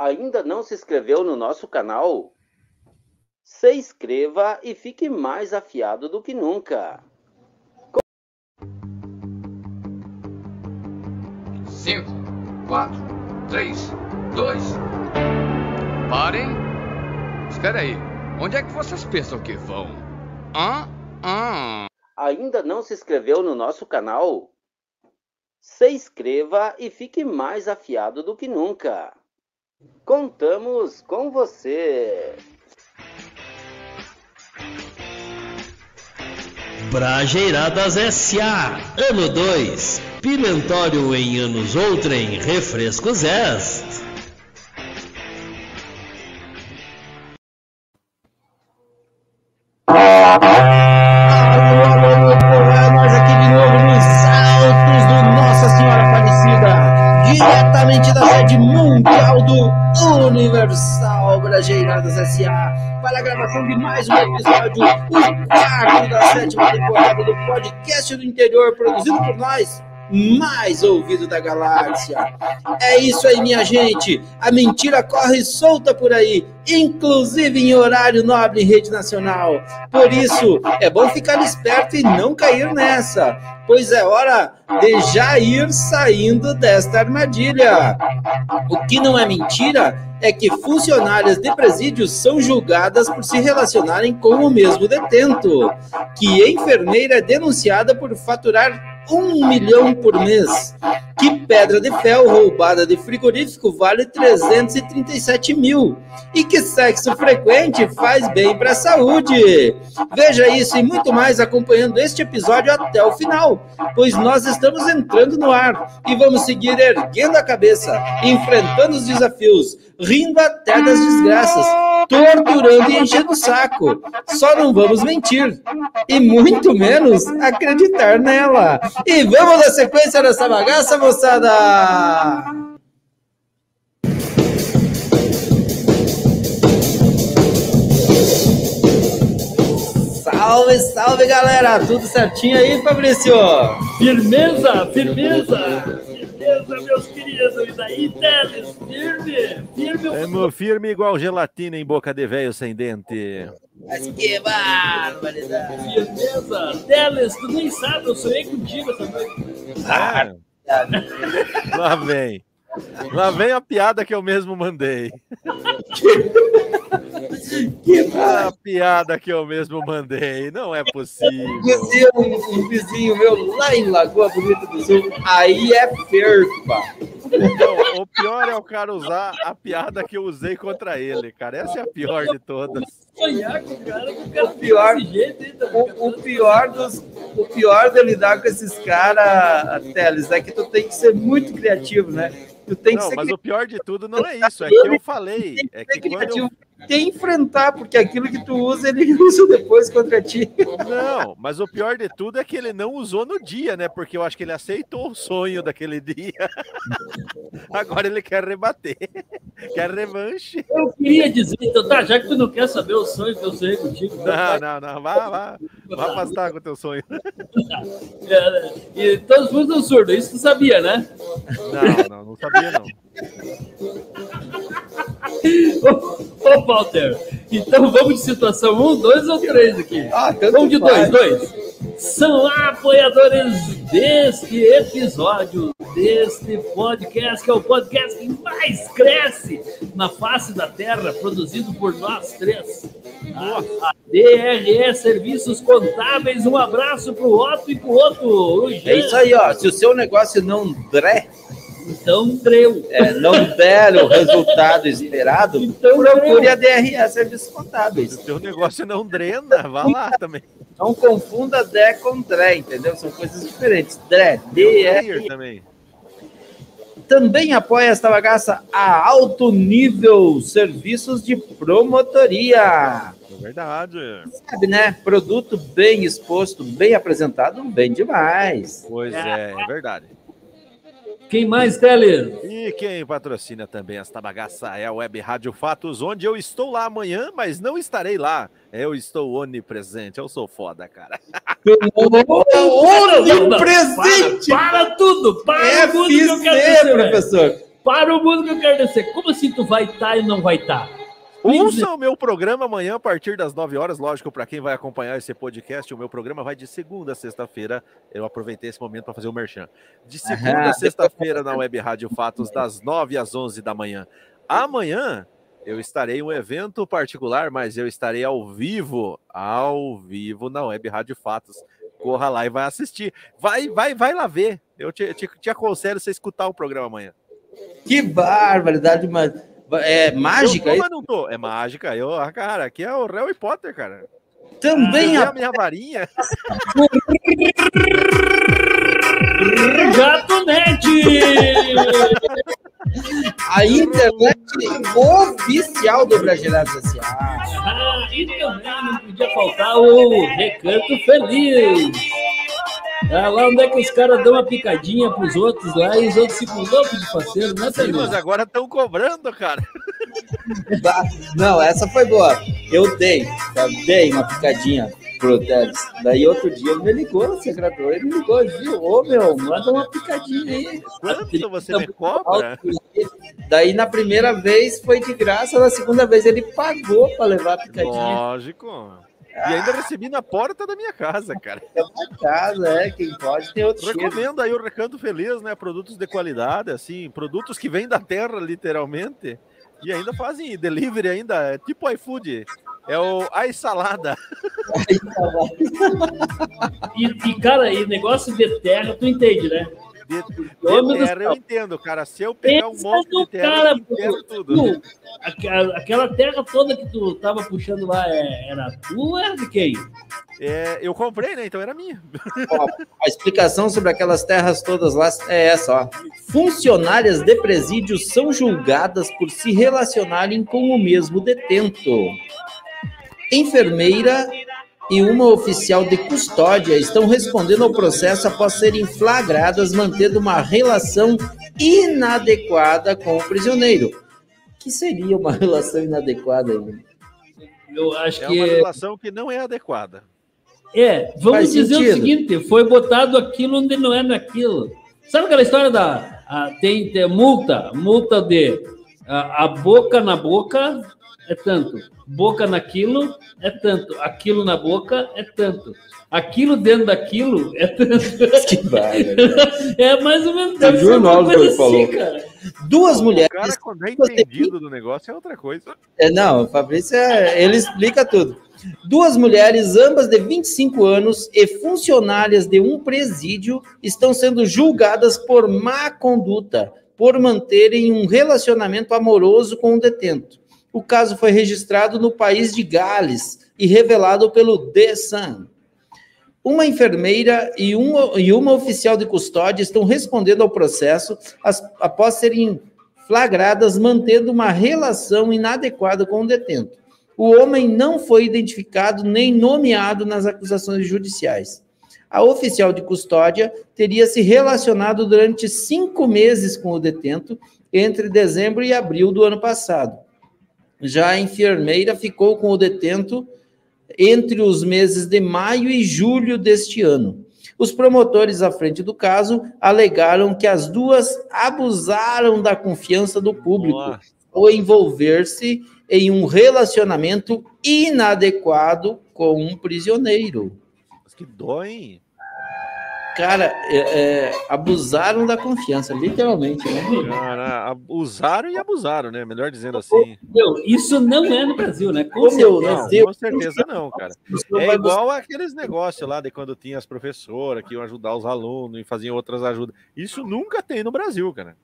Ainda não se inscreveu no nosso canal? Se inscreva e fique mais afiado do que nunca. 5, 4, 3, 2. Parem! Espera aí, onde é que vocês pensam que vão? Hã? Hã? Ainda não se inscreveu no nosso canal? Se inscreva e fique mais afiado do que nunca. Contamos com você! Brajeiradas S.A. Ano 2. Pimentório em anos outrem. Refrescos S. mais um episódio, o quarto da sétima temporada do podcast do interior, produzido por nós, mais ouvido da galáxia. É isso aí, minha gente. A mentira corre solta por aí, inclusive em horário nobre em rede nacional. Por isso, é bom ficar esperto e não cair nessa, pois é hora de já ir saindo desta armadilha. O que não é mentira é que funcionárias de presídios são julgadas por se relacionarem com o mesmo detento, que enfermeira é denunciada por faturar um milhão por mês. Que pedra de fel roubada de frigorífico vale 337 mil. E que sexo frequente faz bem para a saúde. Veja isso e muito mais acompanhando este episódio até o final, pois nós estamos entrando no ar e vamos seguir erguendo a cabeça, enfrentando os desafios, rindo até das desgraças, torturando e enchendo o saco. Só não vamos mentir e muito menos acreditar nela. E vamos na sequência dessa bagaça, moçada! Salve, salve galera! Tudo certinho aí, Fabrício? Firmeza, firmeza! Firmeza, meus queridos! E daí, Teles? Firme! Firme! Tamo firme igual gelatina em boca de velho sem dente. Mas que barbaridade! Firmeza! Teles, tu nem sabe, eu sonhei contigo essa noite. Ah, lá vem. Lá vem a piada que eu mesmo mandei. Que A piada que eu mesmo mandei. Não é possível. Conheci um, um vizinho meu lá em Lagoa Bonita do Sul. Aí é perpa. Não, o pior é o cara usar a piada que eu usei contra ele, cara. Essa é a pior de todas. Sonhar com o cara, com o cara O pior- O, o pior dos, o pior de lidar com esses caras, Teles, é que tu tem que ser muito criativo, né? Tu tem que Não, mas o pior de tudo não é isso. É que eu falei. É que quando eu que enfrentar, porque aquilo que tu usa, ele usa depois contra ti. Não, mas o pior de tudo é que ele não usou no dia, né? Porque eu acho que ele aceitou o sonho daquele dia. Agora ele quer rebater. Quer revanche. Eu queria dizer, então, tá, já que tu não quer saber o sonho que eu sonhei contigo, então, Não, não, não. Vá, vá. Vá afastar com o teu sonho. é, né? e todos fundos surdo, isso tu sabia, né? Não, não, não sabia, não. Walter, então vamos de situação 1, 2 ou 3 aqui? Ah, Vamos de faz. dois, dois. São apoiadores deste episódio, deste podcast, que é o podcast que mais cresce na face da Terra, produzido por nós três. A, DRE Serviços Contábeis, um abraço pro Otto e pro. O Jean. É isso aí, ó. Se o seu negócio não der, Então, dreu. é, não der o resultado esperado, Então, procure a DRE Serviços Contábeis. Se o teu negócio não drena, vá lá também. Não confunda DE com DRE, entendeu? São coisas diferentes. DRE, Player DR. também. Também apoia esta bagaça a alto nível serviços de promotoria. É verdade. Sabe, né? Produto bem exposto, bem apresentado, bem demais. Pois é, é verdade. Quem mais, Teles? E quem patrocina também esta bagaça é a Web Rádio Fatos, onde eu estou lá amanhã, mas não estarei lá. Eu estou onipresente, eu sou foda, cara. Onipresente! Para, para tudo! Para tudo que eu quero velho. professor. Para o mundo que eu quero descer. Como assim tu vai estar e não vai estar? Ouça o meu programa amanhã a partir das 9 horas. Lógico, para quem vai acompanhar esse podcast, o meu programa vai de segunda a sexta-feira. Eu aproveitei esse momento para fazer o merchan. De segunda a sexta-feira na Web Rádio Fatos, das 9 às 11 da manhã. Amanhã eu estarei em um evento particular, mas eu estarei ao vivo, ao vivo na Web Rádio Fatos. Corra lá e vai assistir. Vai, vai, vai lá ver. Eu te, te, te aconselho você escutar o programa amanhã. Que barbaridade, mas é mágica? Eu tô, mas não tô. É mágica. Eu, ah, cara, aqui é o Harry Potter, cara. Também a... a minha varinha. Gatonete! A internet oficial do Brasileirados S.A. Ah, e também não podia faltar o Recanto Feliz. Ah, lá onde é que os caras dão uma picadinha pros outros lá e os outros ficam loucos de parceiro, né, Sim, mas agora estão cobrando, cara. Não, essa foi boa. Eu dei, eu dei uma picadinha pro Teles. Daí outro dia ele me ligou, o secretário, ele me ligou, viu? Ô meu, manda uma picadinha aí. Quanto você me cobra? Daí na primeira vez foi de graça, na segunda vez ele pagou para levar a picadinha. Lógico. E ainda recebi na porta da minha casa, cara. É uma casa, é. Quem pode tem outro Recomendo aí o Recanto Feliz, né? Produtos de qualidade, assim, produtos que vêm da terra, literalmente. E ainda fazem delivery ainda, é tipo iFood. É o Ai Salada. e, e, cara, e negócio de terra, tu entende, né? De, de terra eu entendo, cara. Se eu pegar um monte de terra, cara, eu entendo tudo. Tu, aquela terra toda que tu tava puxando lá é, era tua era de quem? É, eu comprei, né? Então era minha. Ó, a explicação sobre aquelas terras todas lá é essa, ó. Funcionárias de presídios são julgadas por se relacionarem com o mesmo detento. Enfermeira e uma oficial de custódia estão respondendo ao processo após serem flagradas mantendo uma relação inadequada com o prisioneiro. Que seria uma relação inadequada? Eu acho é que uma relação que não é adequada. É, vamos Faz dizer sentido. o seguinte: foi botado aquilo onde não é naquilo. Sabe aquela história da a, tem, tem multa, multa de a, a boca na boca é tanto, boca naquilo é tanto, aquilo na boca é tanto. Aquilo dentro daquilo é tanto. Que barra, É mais ou menos. O jornal que ele assim, falou. Cara. Duas mulheres. O cara, quando é entendido do negócio, é outra coisa. É, não, o Fabrício, é, ele explica tudo. Duas mulheres, ambas de 25 anos e funcionárias de um presídio, estão sendo julgadas por má conduta, por manterem um relacionamento amoroso com o detento. O caso foi registrado no país de Gales e revelado pelo The Sun. Uma enfermeira e uma, e uma oficial de custódia estão respondendo ao processo as, após serem flagradas mantendo uma relação inadequada com o detento. O homem não foi identificado nem nomeado nas acusações judiciais. A oficial de custódia teria se relacionado durante cinco meses com o detento entre dezembro e abril do ano passado. Já a enfermeira ficou com o detento entre os meses de maio e julho deste ano. Os promotores à frente do caso alegaram que as duas abusaram da confiança do público Nossa. ao envolver-se em um relacionamento inadequado com um prisioneiro. Mas que dói, Cara, é, é, abusaram da confiança, literalmente, né? Cara, usaram e abusaram, né? Melhor dizendo assim. Meu, isso não é no Brasil, né? Com, Meu, não, com certeza não, cara. É igual aqueles negócios lá de quando tinha as professoras que iam ajudar os alunos e faziam outras ajudas. Isso nunca tem no Brasil, cara.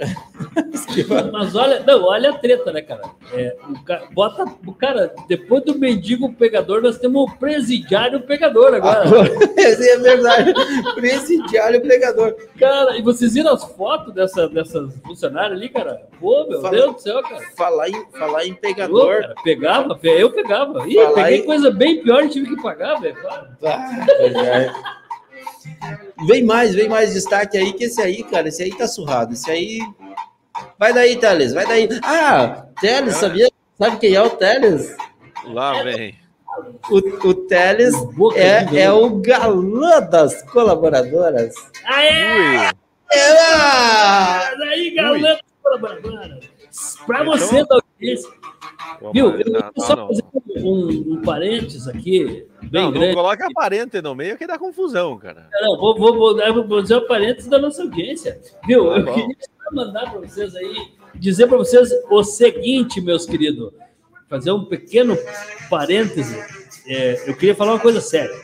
Mas olha, não, olha a treta, né, cara? É, o cara bota o cara, depois do mendigo pegador, nós temos o presidiário pegador agora. Esse é verdade. presidiário pegador. Cara, e vocês viram as fotos dessa, dessas funcionárias ali, cara? Pô, meu Deus do céu, cara. Falar em, falar em pegador. Pô, cara, pegava, eu pegava. Ih, peguei em... coisa bem pior e tive que pagar, velho. Ah, Vem mais, vem mais destaque aí, que esse aí, cara, esse aí tá surrado. Esse aí. Vai daí, Teles, vai daí. Ah, Teles, sabia? Sabe quem é o Teles? Lá vem. O, o Teles é, é o galã das colaboradoras. Aê! Ela! Aí, galã Para Então- você da audiência. Viu? Eu não, não, só não. fazer um, um parênteses aqui, Não, não grande. coloca aparente no meio que dá confusão, cara. Não, vou, vou, vou, vou fazer um parênteses da nossa audiência. Viu? Tá eu bom. queria só mandar para vocês aí, dizer para vocês o seguinte, meus queridos. Fazer um pequeno parêntese. É, eu queria falar uma coisa séria.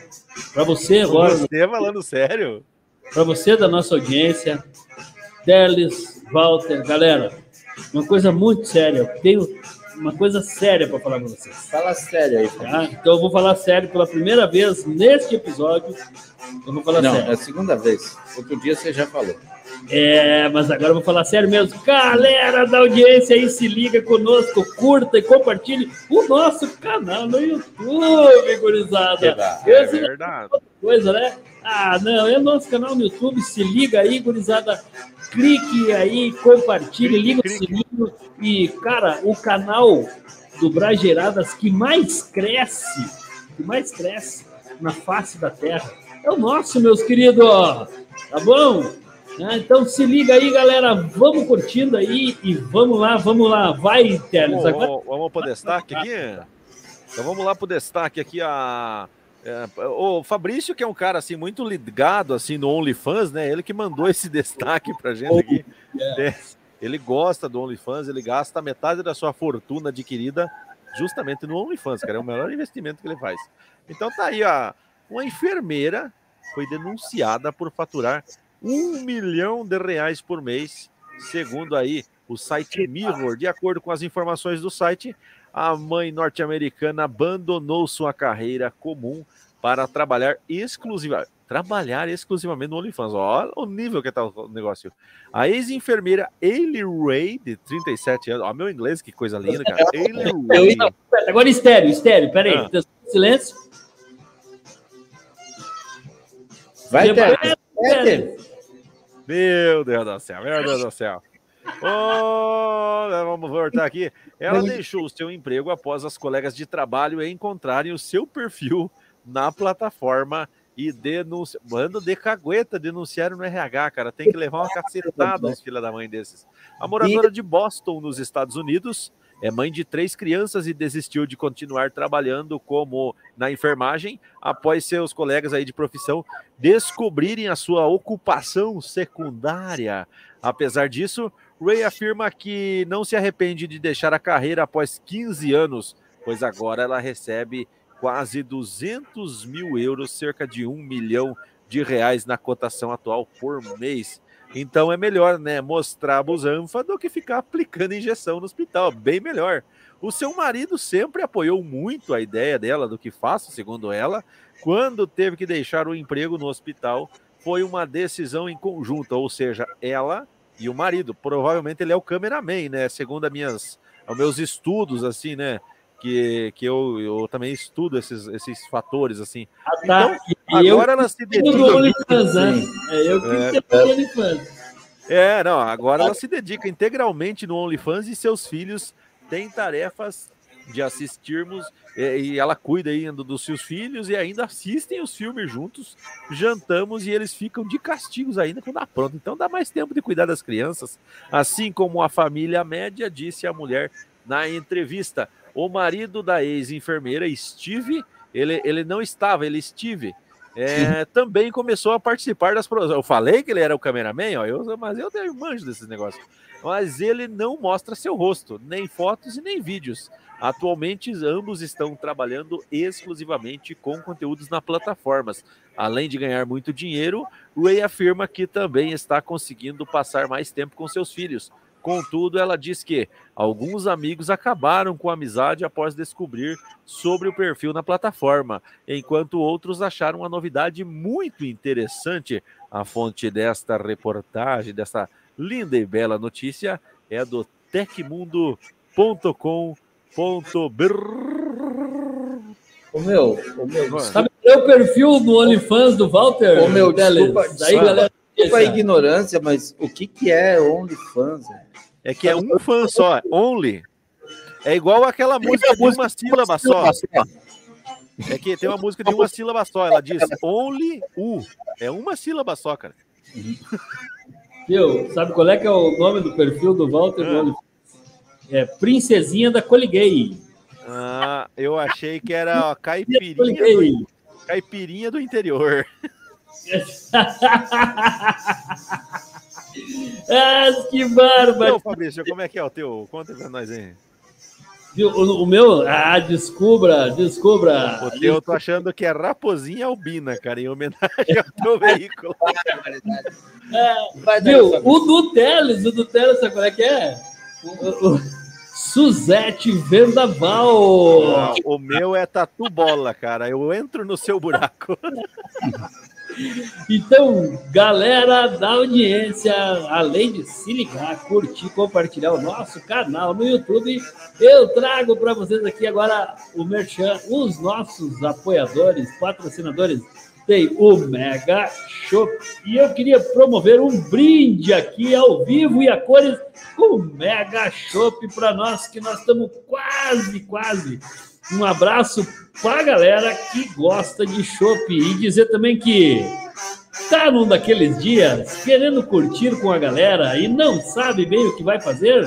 Para você agora, Você falando sério? para você da nossa audiência, Teles, Walter, galera, uma coisa muito séria. Eu tenho uma coisa séria para falar para vocês. Fala sério aí. tá? Então eu vou falar sério pela primeira vez neste episódio. Eu vou falar Não, sério. é a segunda vez. Outro dia você já falou. É, mas agora eu vou falar sério mesmo. Galera da audiência aí, se liga conosco, curta e compartilhe o nosso canal no YouTube, gurizada. É Esse verdade. coisa, né? Ah, não, é o nosso canal no YouTube, se liga aí, gurizada. Clique aí, compartilhe, liga o sininho. E, cara, o canal do Brageiradas que mais cresce, que mais cresce na face da Terra, é o nosso, meus queridos. Tá bom? Ah, Então se liga aí, galera. Vamos curtindo aí e vamos lá, vamos lá. Vai, Teles. Agora vamos, vamos pro destaque aqui? Então vamos lá pro destaque aqui. A, é, o Fabrício, que é um cara assim muito ligado assim no OnlyFans, né? Ele que mandou esse destaque pra gente aqui. É, ele gosta do OnlyFans, ele gasta metade da sua fortuna adquirida justamente no OnlyFans, cara. É o melhor investimento que ele faz. Então tá aí, ó. Uma enfermeira foi denunciada por faturar um milhão de reais por mês, segundo aí o site Mirror. De acordo com as informações do site, a mãe norte-americana abandonou sua carreira comum para trabalhar exclusivamente trabalhar exclusivamente no OnlyFans. Olha o nível que tá o negócio. A ex-enfermeira Ailey Ray, de 37 anos, ó, meu inglês, que coisa linda, cara. Ailey Ray. Não, agora estéreo, estéreo, peraí. Ah. Silêncio. Vai, Depois- Teles. É, Teles. Meu Deus do céu, meu Deus do céu. Ô, vamos voltar aqui. Ela deixou seu emprego após as colegas de trabalho encontrarem o seu perfil na plataforma e denunciar. Mano de cagueta, denunciaram no RH, cara. Tem que levar uma cacetada aos filha da mãe desses. A moradora de Boston, nos Estados Unidos, é mãe de três crianças e desistiu de continuar trabalhando como na enfermagem após seus colegas aí de profissão descobrirem a sua ocupação secundária. Apesar disso, Ray afirma que não se arrepende de deixar a carreira após 15 anos, pois agora ela recebe quase 200 mil euros, cerca de um milhão de reais na cotação atual por mês. Então é melhor, né, mostrar a busanfa do que ficar aplicando injeção no hospital, bem melhor. O seu marido sempre apoiou muito a ideia dela do que faço, segundo ela, quando teve que deixar o emprego no hospital, foi uma decisão em conjunto, ou seja, ela e o marido. Provavelmente ele é o cameraman, né? Segundo as minhas, os meus estudos, assim, né? Que, que eu, eu também estudo esses, esses fatores, assim. Ah, tá. Então, E eu agora ela se dedica. OnlyFans, né? É eu que OnlyFans. É, não, agora ela se dedica integralmente no OnlyFans e seus filhos têm tarefas de assistirmos é, e ela cuida ainda dos seus filhos e ainda assistem os filmes juntos, jantamos e eles ficam de castigos ainda quando dá pronto. Então dá mais tempo de cuidar das crianças, assim como a família média, disse a mulher na entrevista. O marido da ex-enfermeira, Steve, ele, ele não estava, ele Steve, é, também começou a participar das produções. Eu falei que ele era o cameraman, ó, eu, mas eu tenho manjo desses negócios. Mas ele não mostra seu rosto, nem fotos e nem vídeos. Atualmente, ambos estão trabalhando exclusivamente com conteúdos na plataformas. Além de ganhar muito dinheiro, Ray afirma que também está conseguindo passar mais tempo com seus filhos. Contudo, ela diz que alguns amigos acabaram com a amizade após descobrir sobre o perfil na plataforma, enquanto outros acharam uma novidade muito interessante. A fonte desta reportagem, dessa linda e bela notícia, é do tecmundo.com.br. Ô, meu, ô, meu. Sabe o perfil do OnlyFans do Walter? Ô, meu, desculpa, Daí, galera. desculpa a ignorância, mas o que, que é OnlyFans? É que é um fã só, only. É igual aquela música de uma sílaba só. É que tem uma música de uma sílaba só. Ela diz only u. É uma sílaba só, cara. Viu? Sabe qual é que é o nome do perfil do Walter Ah. É Princesinha da Coliguei. Ah, eu achei que era ó, caipirinha, do, caipirinha do interior. ah, que bárbaro! Fabrício, como é que é o teu? Conta pra nós aí. O, o meu, ah, descubra, descubra. O teu eu tô achando que é raposinha albina, cara, em homenagem ao teu veículo. Dar Viu? O do Teles, o do Teles, sabe qual é que é? O, o- Suzete Vendaval. Ah, o meu é tatu bola, cara. Eu entro no seu buraco. Então, galera da audiência, além de se ligar, curtir, compartilhar o nosso canal no YouTube, eu trago para vocês aqui agora o Merchan, os nossos apoiadores, patrocinadores. Tem o Mega Shop. E eu queria promover um brinde aqui ao vivo e a cores com o Mega Shop para nós, que nós estamos quase, quase. Um abraço para a galera que gosta de chopp e dizer também que tá num daqueles dias querendo curtir com a galera e não sabe bem o que vai fazer?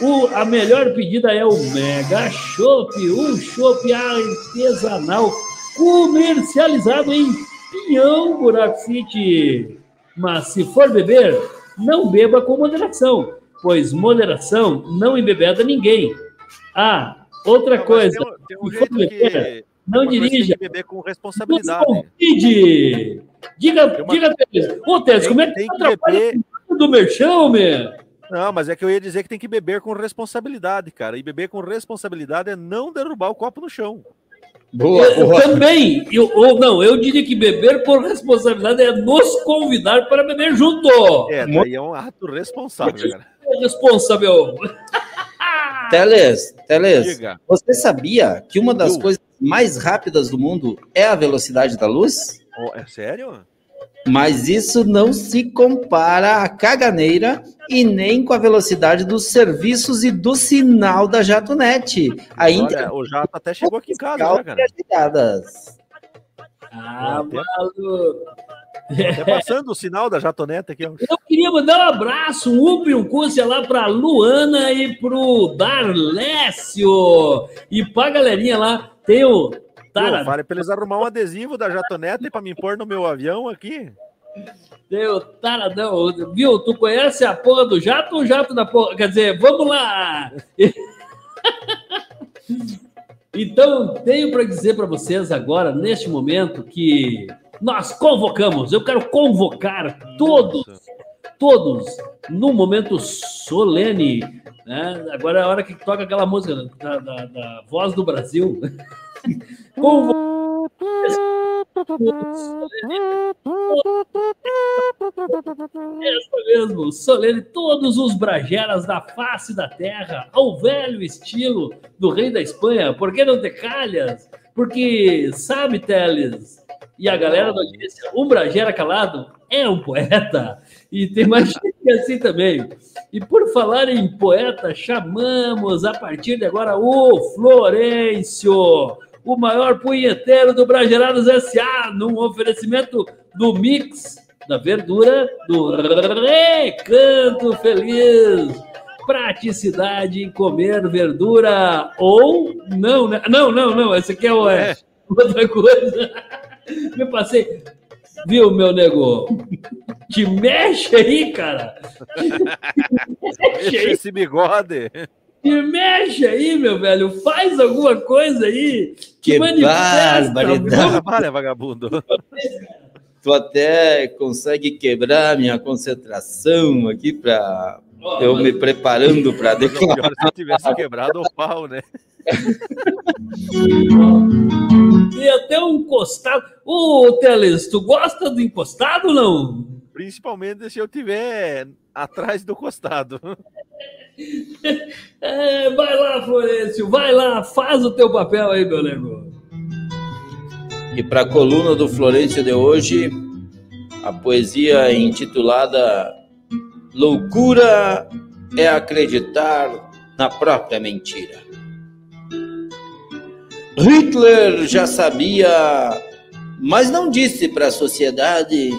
O, a melhor pedida é o Mega Chopp, um chopp artesanal comercializado em Pinhão, Buraco City. Mas se for beber, não beba com moderação, pois moderação não embebeda ninguém. Ah, outra Mas coisa, Tem, um- tem um beber, não coisa que tem dirija. que beber com responsabilidade. convide! Diga, uma- diga. Ô, Teles, como é que tem que atrapalha beber- o do merchão, meu? Não, mas é que eu ia dizer que tem que beber com responsabilidade, cara. E beber com responsabilidade é não derrubar o copo no chão. Boa, Eu, boa. também. Eu, ou não, eu diria que beber por responsabilidade é nos convidar para beber junto. É, Muito- daí é um ato responsável, cara. É responsável. Teles, Teles, Diga. você sabia que uma das Eu. coisas mais rápidas do mundo é a velocidade da luz? Oh, é sério? Mas isso não se compara à caganeira e nem com a velocidade dos serviços e do sinal da JatoNet. A Olha, o jato até chegou aqui em casa, já, cara. Ah, maluco. Até passando o sinal da jatoneta aqui. Eu queria mandar um abraço, um up e um cússia lá pra Luana e pro Darlécio. E pra galerinha lá, tem o? Tara, Fale pra eles arrumar um adesivo da jatoneta e pra me pôr no meu avião aqui. o Taradão. Viu? Tu conhece a porra do jato ou o jato da porra? Quer dizer, vamos lá! Então, tenho para dizer para vocês agora, neste momento, que nós convocamos, eu quero convocar todos, todos, num momento solene. Né? Agora é a hora que toca aquela música da, da- da Voz do Brasil. Convo- Essa mesmo, solene, todos os brageras da face da terra, ao velho estilo do rei da Espanha. Por que não ter calhas? Porque, sabe, Teles, e a galera da audiência, um bragera calado é um poeta. E tem mais gente assim também. E por falar em poeta, chamamos a partir de agora o Florencio, o maior punheteiro do Bragerados S.A., num oferecimento do Mix da Verdura do Recanto Feliz. Praticidade em comer verdura ou não, né? Não, não, não, esse aqui é, o- é outra coisa. Me passei. Viu, meu nego? Te mexe aí, cara. Mexe aí, esse bigode. te mexe aí, meu velho. Faz alguma coisa aí. Que barbaridade. Trabalha, vagabundo. Tu até consegue quebrar minha concentração aqui para Ó, eu me preparando para Mas declarar. é se eu tivesse quebrado o pau, né? Tem até um encostado. Ô, Teles, tu gosta do encostado ou não? Principalmente se eu tiver atrás do costado. É, vai lá, Florencio, vai lá, faz o teu papel aí, meu nego. E para a coluna do Florencio de hoje, a poesia intitulada Loucura é acreditar na própria mentira. Hitler já sabia, mas não disse para a sociedade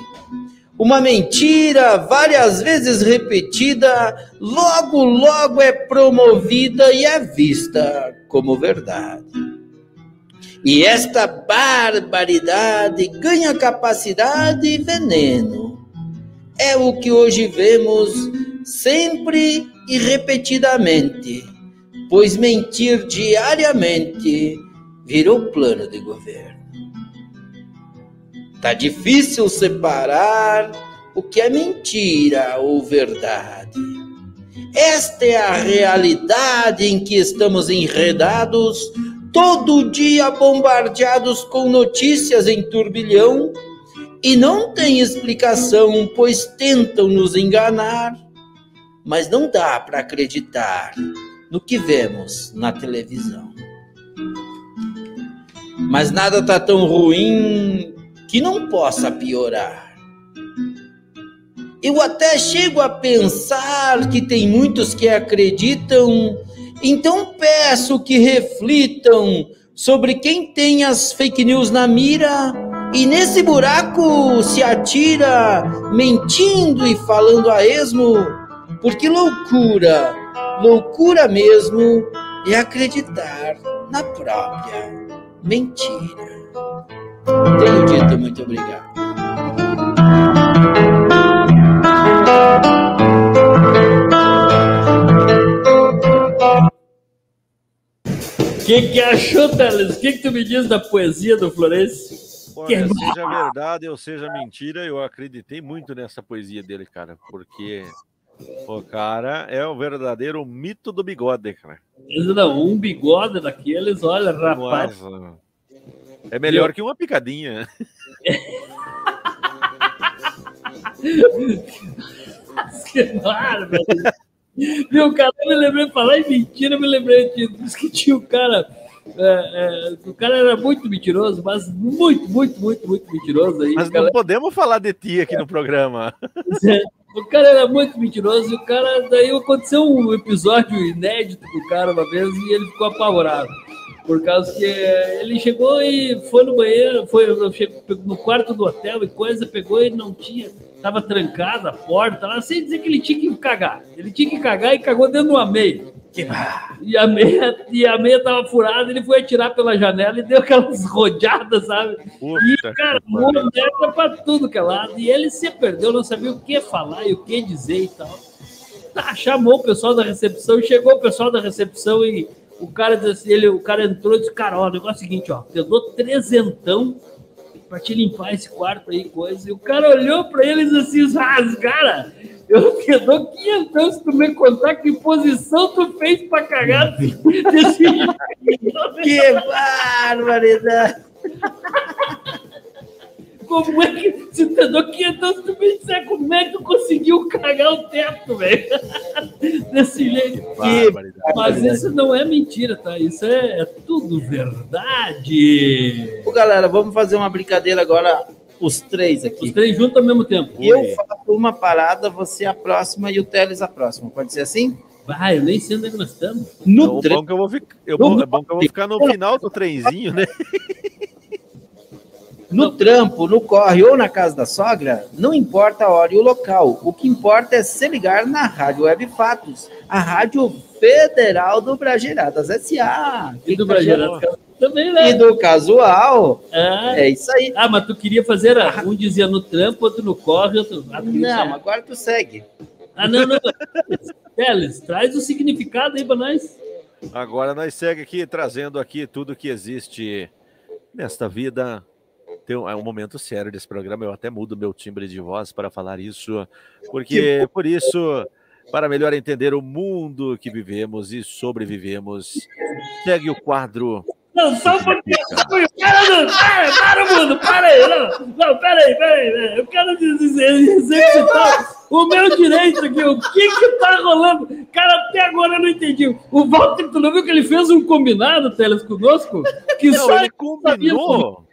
Uma mentira várias vezes repetida, logo, logo é promovida e é vista como verdade. E esta barbaridade ganha capacidade e veneno. É o que hoje vemos sempre e repetidamente, pois mentir diariamente virou plano de governo. Tá difícil separar o que é mentira ou verdade. Esta é a realidade em que estamos enredados, todo dia bombardeados com notícias em turbilhão, e não tem explicação, pois tentam nos enganar, mas não dá para acreditar no que vemos na televisão. Mas nada está tão ruim que não possa piorar. Eu até chego a pensar que tem muitos que acreditam, então peço que reflitam sobre quem tem as fake news na mira e nesse buraco se atira, mentindo e falando a esmo, porque loucura, loucura mesmo é acreditar na própria mentira. Tenho dito muito obrigado. O que, que achou, Teles? O que, que tu me diz da poesia do Florencio? Olha, seja verdade ou seja mentira, eu acreditei muito nessa poesia dele, cara, porque o cara é o verdadeiro mito do bigode, cara. Não, um bigode daqueles, olha, rapaz. Nossa. É melhor que uma picadinha. claro, Viu, cara, eu me lembrei, falar em mentira, eu me lembrei disso que tinha o cara. É, é, o cara era muito mentiroso, mas muito, muito, muito, muito mentiroso. Aí, mas não podemos falar de ti aqui no programa. O cara era muito mentiroso e o cara. Daí aconteceu um episódio inédito com o cara uma vez e ele ficou apavorado. Por causa que ele chegou e foi no banheiro, foi no quarto do hotel e coisa, pegou e não tinha, estava trancada a porta lá, sem dizer que ele tinha que cagar. Ele tinha que cagar e cagou dentro de uma meia. E a meia, e a meia tava furada, ele foi atirar pela janela e deu aquelas rodeadas, sabe? Puta e, cara, merda pra tudo que é lado. E ele se perdeu, não sabia o que falar e o que dizer e tal. Tá, chamou o pessoal da recepção, chegou o pessoal da recepção e o cara, ele, o cara entrou e disse, cara, ó, o negócio é o seguinte, ó, eu dou trezentão pra te limpar esse quarto aí, coisa. E o cara olhou pra eles assim, ah, cara, eu te dou quinhentão se tu me contar que posição tu fez pra cagar desse. Que barbaridade! Como é que se te dou 500 tu disser como é que tu conseguiu cagar o teto, velho? Desse jeito. Que, mas isso não é mentira, tá? Isso é, é tudo verdade. Ô, galera, vamos fazer uma brincadeira agora os três aqui. Os três juntos ao mesmo tempo. Eu faço uma parada, você a próxima e o Teles a próxima. Pode ser assim? Vai, eu nem sei onde é nós estamos. No é bom que eu vou, ficar, eu, bom, é bom que eu vou ficar no final do trenzinho, né? No trampo, no corre ou na casa da sogra, não importa a hora e o local. O que importa é se ligar na Rádio Web Fatos, a Rádio Federal do Brageiradas S.A. E do Brageiradas também, né? E do casual. É. é isso aí. Ah, mas tu queria fazer um dizia no trampo, outro no corre, outro. Ah, não, agora tu segue. Ah, não, não. Teles, traz o significado aí para nós. Agora nós segue aqui trazendo aqui tudo que existe nesta vida tem um, é um momento sério desse programa. Eu até mudo meu timbre de voz para falar isso, porque por isso, para melhor entender o mundo que vivemos e sobrevivemos, segue o quadro. Não, só um pouquinho, para, não, para, para, mundo, para aí, não, não, pera aí, pera aí, eu quero dizer, exercitar o meu direito aqui, o que que tá rolando? Cara, até agora eu não entendi. O Walter, tu não viu que ele fez um combinado, Teles, conosco? Que não, só ele combinou.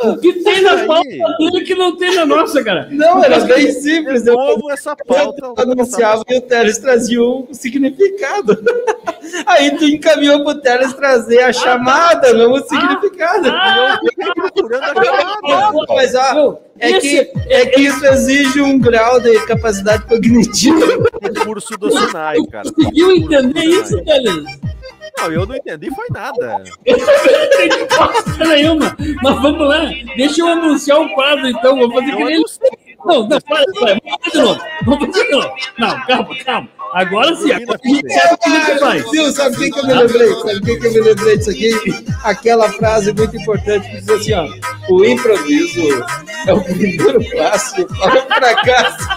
O que tem na pauta dele que não tem na nossa, cara? Não, era bem simples. Eu, Como essa pauta. eu anunciava e o Teles trazia um significado. Aí tu encaminhou pro Teles trazer a chamada, não o significado. Ah, procurando a chamada. Mas ó, é que, é que isso exige um grau de capacidade cognitiva. O curso do Sinai, cara. Conseguiu entender isso, Teles? Não, eu não entendi, foi nada. Eu não entendi bosta nenhuma. Mas vamos lá, deixa eu anunciar o quadro então. Vou fazer que Eu nem. não sei. Não, não, para, para. Vamos fazer de novo. Vamos fazer de novo. Não, calma, calma. Agora sim, agora a gente sabe o que a gente faz. Viu, sabe o que, que eu me lembrei? Sabe o que, que eu me lembrei disso aqui? Aquela frase muito importante que diz assim, ó. O improviso é o primeiro passo para o fracasso.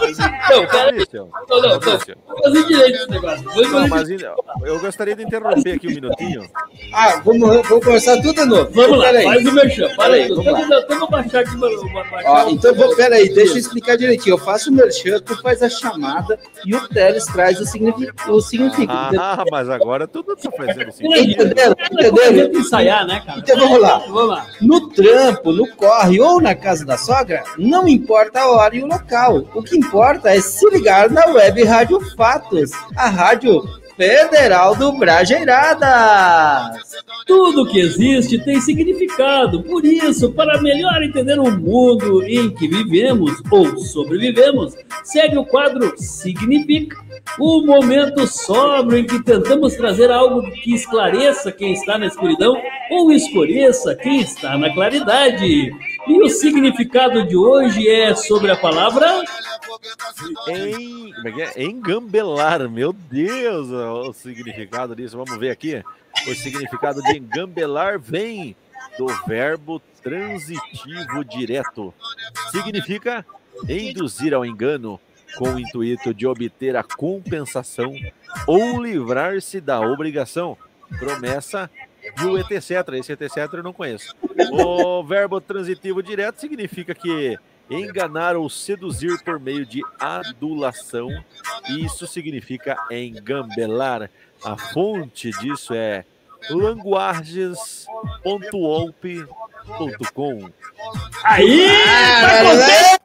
Não, Fabrício, não, não, não. Fazer direito esse negócio. Vou Não, mas eu gostaria de interromper aqui um minutinho. Ah, vamos, vamos começar tudo de novo. Vamos lá, Peraí. faz o merchan. Fala aí. Peraí, vamos vou baixar aqui. Vou vou baixar Ó, o- então, peraí, deixa eu explicar direitinho. Eu faço o merchan, tu faz a chamada e o Teles traz o significado. O significado. Ah, mas agora tudo tá fazendo assim. Entenderam? Entenderam? tem que ensaiar, né, cara? Então vamos lá. Vamos lá. No trampo, no corre ou na casa da sogra, não importa a hora e o local. O que importa é se ligar na web Rádio Fatos, a rádio federal do Brajeiradas. Tudo que existe tem significado. Por isso, para melhor entender o mundo em que vivemos ou sobrevivemos, segue o quadro Significa, o momento sóbrio em que tentamos trazer algo que esclareça quem está na escuridão ou escureça quem está na claridade. E o significado de hoje é sobre a palavra Em, como é que é? Engambelar, meu Deus, o significado disso. Vamos ver aqui. O significado de engambelar vem do verbo transitivo direto. Significa induzir ao engano com o intuito de obter a compensação ou livrar-se da obrigação, promessa e o etc. Esse etc eu não conheço. O verbo transitivo direto significa que enganar ou seduzir por meio de adulação. Isso significa engambelar. A fonte disso é languages.olp.com. Aí! tá contente?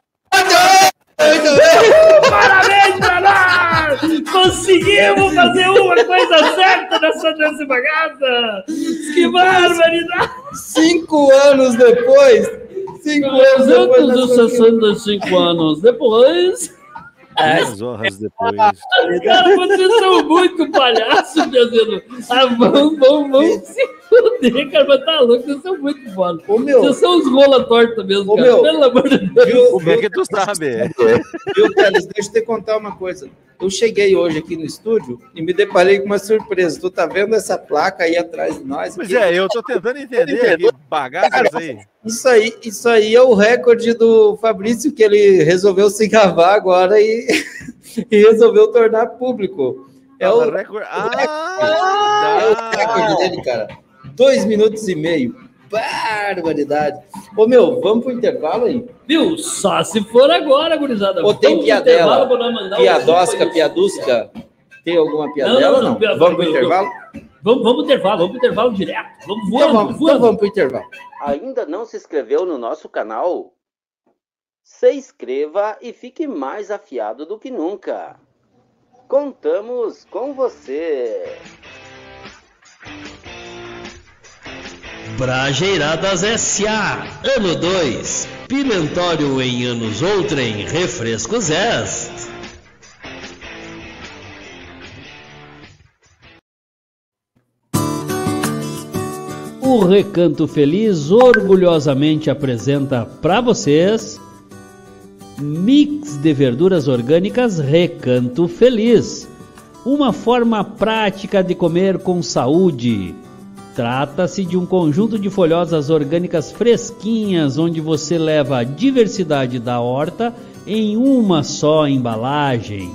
Parabéns pra nós! Conseguimos fazer uma coisa certa nessa, nessa bagaça! Que barbaridade! Cinco anos depois, cinco anos depois. nós conseguimos- 365 anos depois. Duas horas depois. Cara, vocês são muito palhaços, meu Deus. Ah, vamos, vamos, vamos fuder, cara, mas tá louco, vocês são muito foda. Ô, meu, Vocês são uns rola torta mesmo, Ô, cara. meu. Pelo amor de Deus. viu, Como é que tu sabe? Viu, Teles, deixa eu te contar uma coisa. Eu cheguei hoje aqui no estúdio e me deparei com uma surpresa. Tu tá vendo essa placa aí atrás de nós? Pois é, eu tô tentando entender isso aí. Isso aí, isso aí é o recorde do Fabrício, que ele resolveu se gravar agora e, e resolveu tornar público. É o, recorde- é o Ah, recorde dele, cara. Dois minutos e meio. Barbaridade. Ô, meu, vamos pro intervalo aí? Viu? Só se for agora, gurizada. Ou tem piadela? Piadosca, piadusca? Tem alguma piadela não, não, não? Vamos pro intervalo? Vamos, vamos pro intervalo, vamos pro intervalo direto. Vamos voando, Então vamos, então voando. vamos pro intervalo. Ainda não se inscreveu no nosso canal? Se inscreva e fique mais afiado do que nunca. Contamos com você. Brajeiradas S.A. Ano 2. Pimentório em anos outrem. Refrescos S. O Recanto Feliz orgulhosamente apresenta para vocês Mix de verduras orgânicas Recanto Feliz. Uma forma prática de comer com saúde. Trata-se de um conjunto de folhosas orgânicas fresquinhas onde você leva a diversidade da horta em uma só embalagem.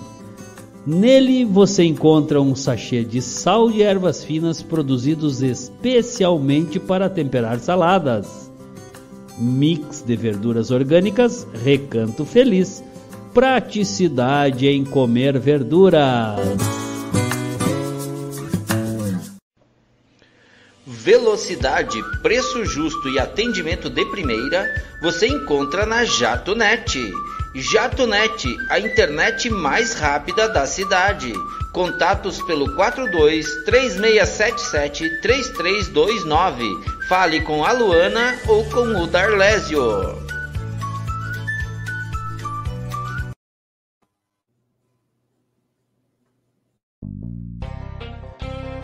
Nele você encontra um sachê de sal e ervas finas produzidos especialmente para temperar saladas. Mix de verduras orgânicas Recanto Feliz. Praticidade em comer verduras. Velocidade, preço justo e atendimento de primeira, você encontra na JatoNet. JatoNet, a internet mais rápida da cidade. Contatos pelo 42 3677 3329. Fale com a Luana ou com o Darlésio.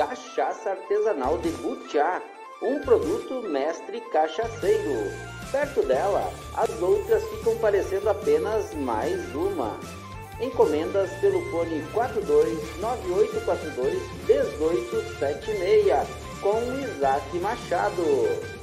Cachaça artesanal de Butiá, um produto mestre cachaceiro. Perto dela, as outras ficam parecendo apenas mais uma. Encomendas pelo fone 4298421876 com Isaac Machado.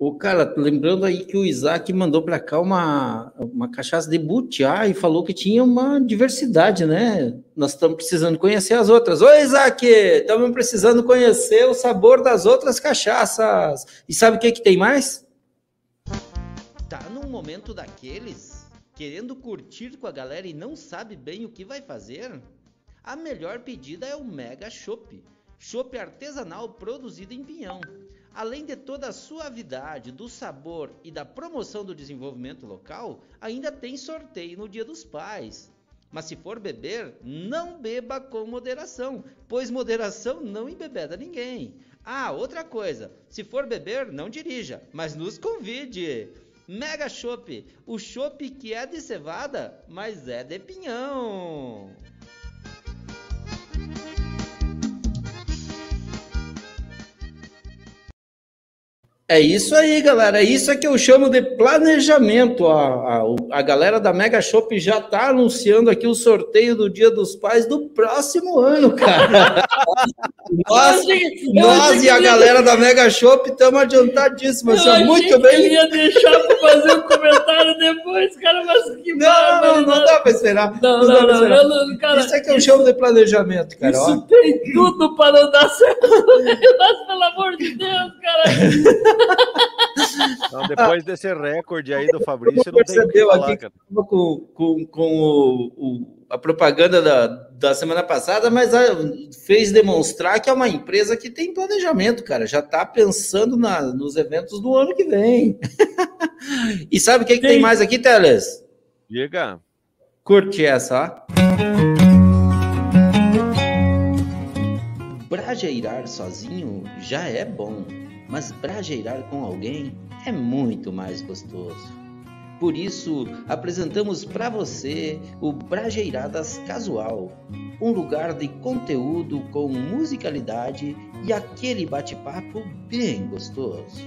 O cara, lembrando aí que o Isaac mandou para cá uma, uma cachaça de butiá e falou que tinha uma diversidade, né? Nós estamos precisando conhecer as outras. Oi, Isaac! Estamos precisando conhecer o sabor das outras cachaças. E sabe o que, que tem mais? Tá num momento daqueles, querendo curtir com a galera e não sabe bem o que vai fazer? A melhor pedida é o Mega Chopp. Chopp artesanal produzido em Pinhão Além de toda a suavidade, do sabor e da promoção do desenvolvimento local, ainda tem sorteio no Dia dos Pais. Mas se for beber, não beba com moderação, pois moderação não embebeda ninguém. Ah, outra coisa, se for beber, não dirija, mas nos convide. Mega Chopp, o chopp que é de cevada, mas é de pinhão. É isso aí, galera. É isso que eu chamo de planejamento. A, a, a galera da Mega Shop já está anunciando aqui o sorteio do Dia dos Pais do próximo ano, cara. nós, nós e a galera da Mega Shop estamos adiantadíssimos. Eu muito bem. Eu ia deixar para fazer um comentário depois, cara, mas que Não, não, não dá para esperar. Não, não, não, não, não, não cara, Isso é que eu chamo de planejamento, cara. Isso ó. tem tudo para não dar certo. Mas, pelo amor de Deus, cara. Não, depois desse recorde aí do Fabrício, não percebeu tem falar, aqui com, com, com o, o, a propaganda da, da semana passada, mas a, fez demonstrar que é uma empresa que tem planejamento, cara. Já está pensando na, nos eventos do ano que vem. e sabe o que, que tem mais aqui, Teles? Diga. Curte essa, ó. Brajeirar sozinho já é bom mas brajeirar com alguém é muito mais gostoso. Por isso, apresentamos para você o Brajeiradas Casual, um lugar de conteúdo com musicalidade e aquele bate-papo bem gostoso.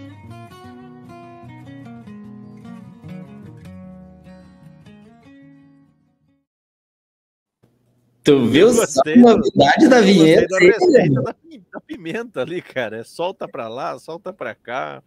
Tu viu a novidade da vinheta? Da, da, pimenta ali, cara. É solta para lá, solta para cá.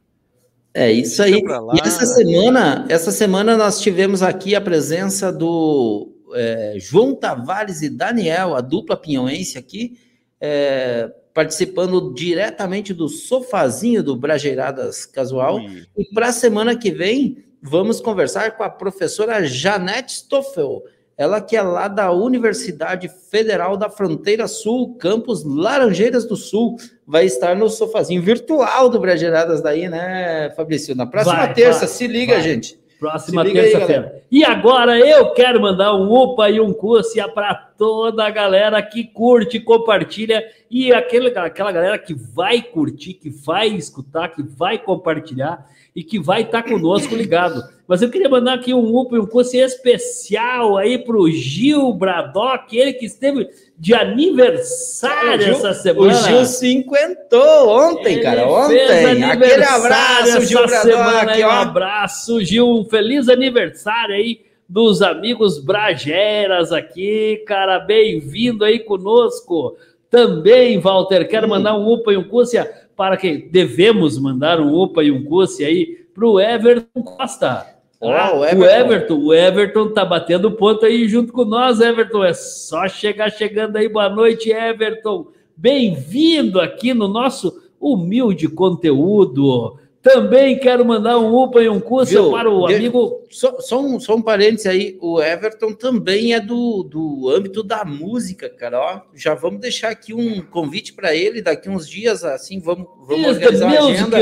É isso aí. E essa semana, essa semana nós tivemos aqui a presença do é, João Tavares e Daniel, a dupla pinhõense aqui, é, participando diretamente do sofazinho do Brajeiradas Casual. Ui. E para a semana que vem, vamos conversar com a professora Janete Stoffel ela que é lá da Universidade Federal da Fronteira Sul, campus Laranjeiras do Sul, vai estar no sofazinho virtual do Brasileiradas daí, né, Fabrício? Na próxima vai, terça, vai, se liga, vai. gente. Próxima terça-feira. E agora eu quero mandar um upa e um cússia para toda a galera que curte, compartilha e aquele, aquela galera que vai curtir, que vai escutar, que vai compartilhar e que vai estar tá conosco ligado. Mas eu queria mandar aqui um up, um curso especial aí para o Gil Bradock, ele que esteve de aniversário Gil, essa semana. O Gil cinquentou ontem, ele cara, ontem. Aquele abraço, Gil Bradock. Semana, aí, um abraço, Gil, um feliz aniversário aí dos amigos Brageras aqui, cara, bem-vindo aí conosco. Também, Walter, quero mandar um upa e um cússia para quem devemos mandar um upa e um cússia aí para o Everton Costa. Ah, o, Everton. o Everton, o Everton tá batendo ponto aí junto com nós, Everton. É só chegar chegando aí. Boa noite, Everton. Bem-vindo aqui no nosso humilde conteúdo. Também quero mandar um UPA e um curso para o amigo. Só, só, um, só um parênteses aí, o Everton também é do, do âmbito da música, cara. Ó, já vamos deixar aqui um convite para ele daqui uns dias, assim, vamos, vamos organizar uma agenda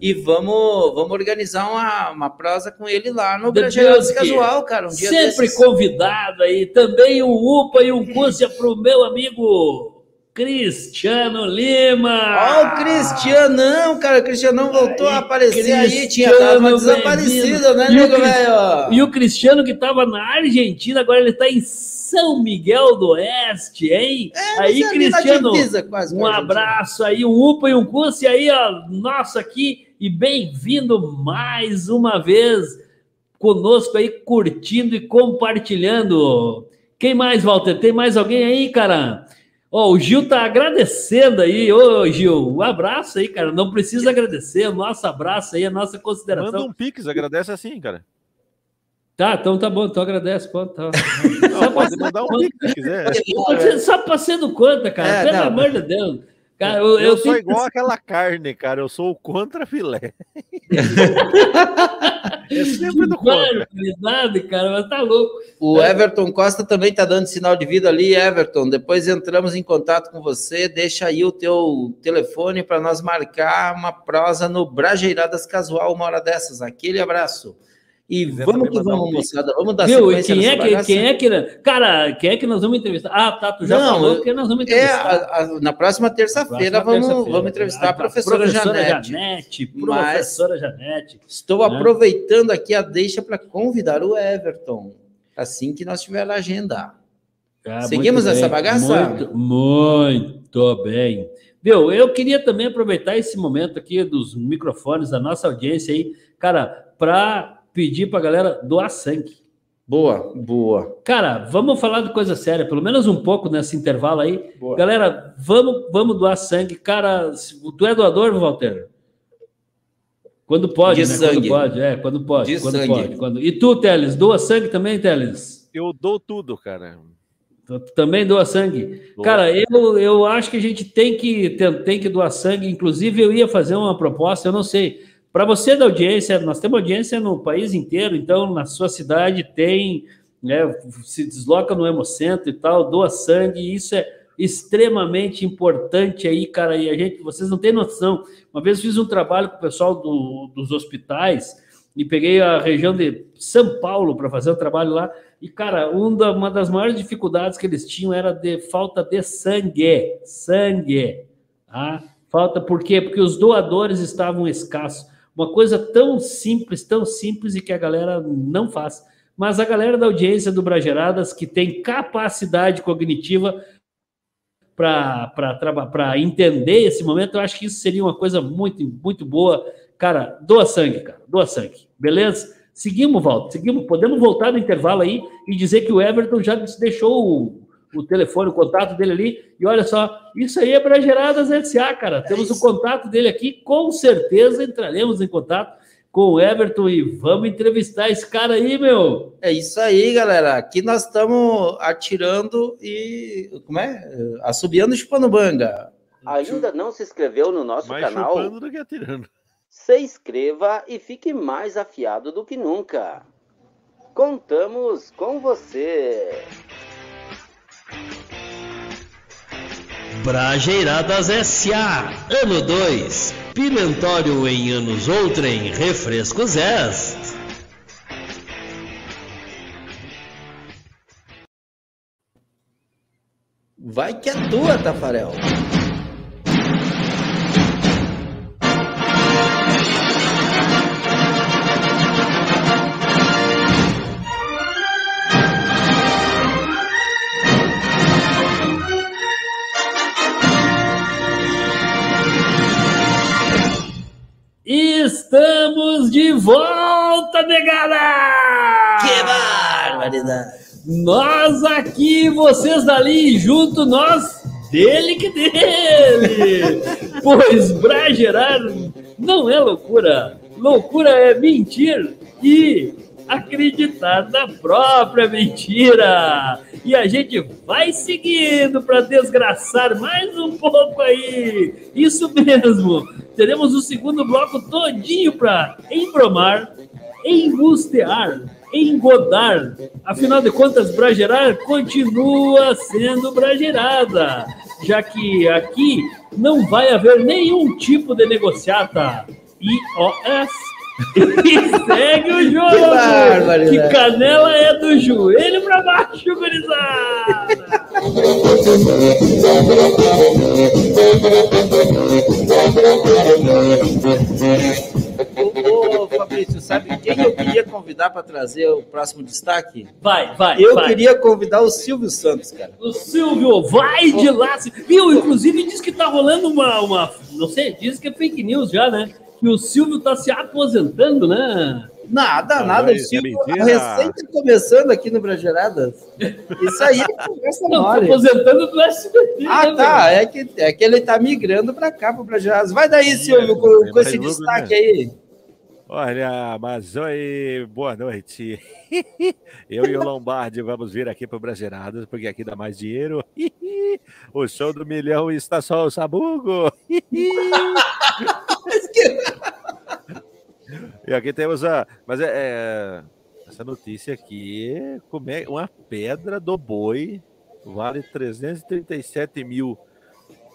e vamos, vamos organizar uma, uma prosa com ele lá no Brasileiros Casual, cara. Um Sempre desses. convidado aí. Também um UPA e um curso para o meu amigo. Cristiano Lima! Ó, oh, o Cristianão, cara, o Cristianão voltou a aparecer Cristiano aí, tinha tava desaparecido, né, nego, velho? E o Cristiano que tava na Argentina, agora ele tá em São Miguel do Oeste, hein? É, aí, Cristiano, um abraço aí, um upa e um curso, e aí, ó, nossa, aqui, e bem-vindo mais uma vez conosco aí, curtindo e compartilhando. Quem mais, Walter? Tem mais alguém aí, cara? Ó, oh, o Gil tá agradecendo aí. Ô, Gil, um abraço aí, cara. Não precisa agradecer. O nosso abraço aí, a nossa consideração. Manda um pix, agradece assim, cara. Tá, então tá bom, então agradece. Pô, tá. Não, só pode mandar um pix se quiser. Só passando conta, cara. É, Pelo não. amor de Deus. Cara, eu, eu, eu sou igual que... aquela carne, cara. Eu sou o contra filé. é sempre do contra. Verdade, cara, mas tá louco. O Everton Costa também tá dando sinal de vida ali, Everton. Depois entramos em contato com você. Deixa aí o teu telefone para nós marcar uma prosa no Brajeiradas Casual uma hora dessas. Aquele abraço. E vamos que vamos, moçada. Vamos dar Viu? E quem é, que, quem é que. Cara, quem é que nós vamos entrevistar? Ah, tá. Tu já Não, falou que nós vamos entrevistar. É, a, a, na próxima terça-feira vamos, terça vamos entrevistar a, professora, professora Janete. Janete professora Janete. Estou né? aproveitando aqui a deixa para convidar o Everton. Assim que nós tiver a agenda. Ah, Seguimos essa bagaça? Muito, muito bem. Viu? Eu queria também aproveitar esse momento aqui dos microfones da nossa audiência aí, cara, para pedir para a galera doar sangue. Boa, boa. Cara, vamos falar de coisa séria, pelo menos um pouco nesse intervalo aí. Boa. Galera, vamos, vamos doar sangue. Cara, tu é doador, Walter? Quando pode, de né? Sangue. Quando pode, é, quando pode. De quando sangue. pode. Quando... E tu, Teles, doa sangue também, Teles? Eu dou tudo, cara. Tu também doa sangue. Boa. Cara, eu, eu acho que a gente tem que, tem, tem que doar sangue. Inclusive, eu ia fazer uma proposta, eu não sei. Para você da audiência, nós temos audiência no país inteiro, então na sua cidade tem, né, se desloca no Hemocentro e tal, doa sangue, isso é extremamente importante aí, cara, e a gente, vocês não têm noção. Uma vez fiz um trabalho com o pessoal do, dos hospitais e peguei a região de São Paulo para fazer o trabalho lá, e, cara, uma das maiores dificuldades que eles tinham era de falta de sangue. Sangue. Ah, falta por quê? Porque os doadores estavam escassos. Uma coisa tão simples, tão simples e que a galera não faz. Mas a galera da audiência do Brageradas, que tem capacidade cognitiva para entender esse momento, eu acho que isso seria uma coisa muito, muito boa. Cara, doa sangue, cara, doa sangue, beleza? Seguimos, Walter, seguimos. Podemos voltar no intervalo aí e dizer que o Everton já deixou o telefone, o contato dele ali. E olha só, isso aí é para Geradas SA, cara. Temos é o contato dele aqui, com certeza entraremos em contato com o Everton e vamos entrevistar esse cara aí, meu. É isso aí, galera. Aqui nós estamos atirando e. Como é? Assobiando e chupando banga. Ainda não se inscreveu no nosso mais canal? Mais chupando do que atirando. Se inscreva e fique mais afiado do que nunca. Contamos com você. Brajeiradas S.A. Ano 2. Pimentório em anos outrem. Refrescos S. Vai que é tua, Tafarel. Nós aqui, vocês dali, junto nós, dele que dele. pois bragerar não é loucura. Loucura é mentir e acreditar na própria mentira. E a gente vai seguindo para desgraçar mais um pouco aí. Isso mesmo. Teremos o segundo bloco todinho para embromar, embustear, engodar. Afinal de contas, bragerar continua sendo bragerada, já que aqui não vai haver nenhum tipo de negociata. IOS e segue o jogo! Que, que canela é do joelho pra baixo, gurizada! Ô, Fabrício, sabe quem eu queria convidar para trazer o próximo destaque? Vai, vai. Eu vai. queria convidar o Silvio Santos, cara. O Silvio, vai de lá. Viu? Inclusive diz que tá rolando uma, uma. Não sei, diz que é fake news já, né? que o Silvio está se aposentando, né? Nada, nada. O Silvio é recém tá começando aqui no Brageradas. Isso aí é conversa Não, mole. aposentando do SBT. Ah, né, tá. É que, é que ele tá migrando para cá, para o Brageradas. Vai daí, Silvio, com, com esse destaque né? aí. Olha, mas oi, boa noite. Eu e o Lombardi vamos vir aqui para o Brasileiradas, porque aqui dá mais dinheiro. O show do milhão está só o sabugo. E aqui temos a. Mas é, é essa notícia aqui como é uma pedra do boi vale 337 mil.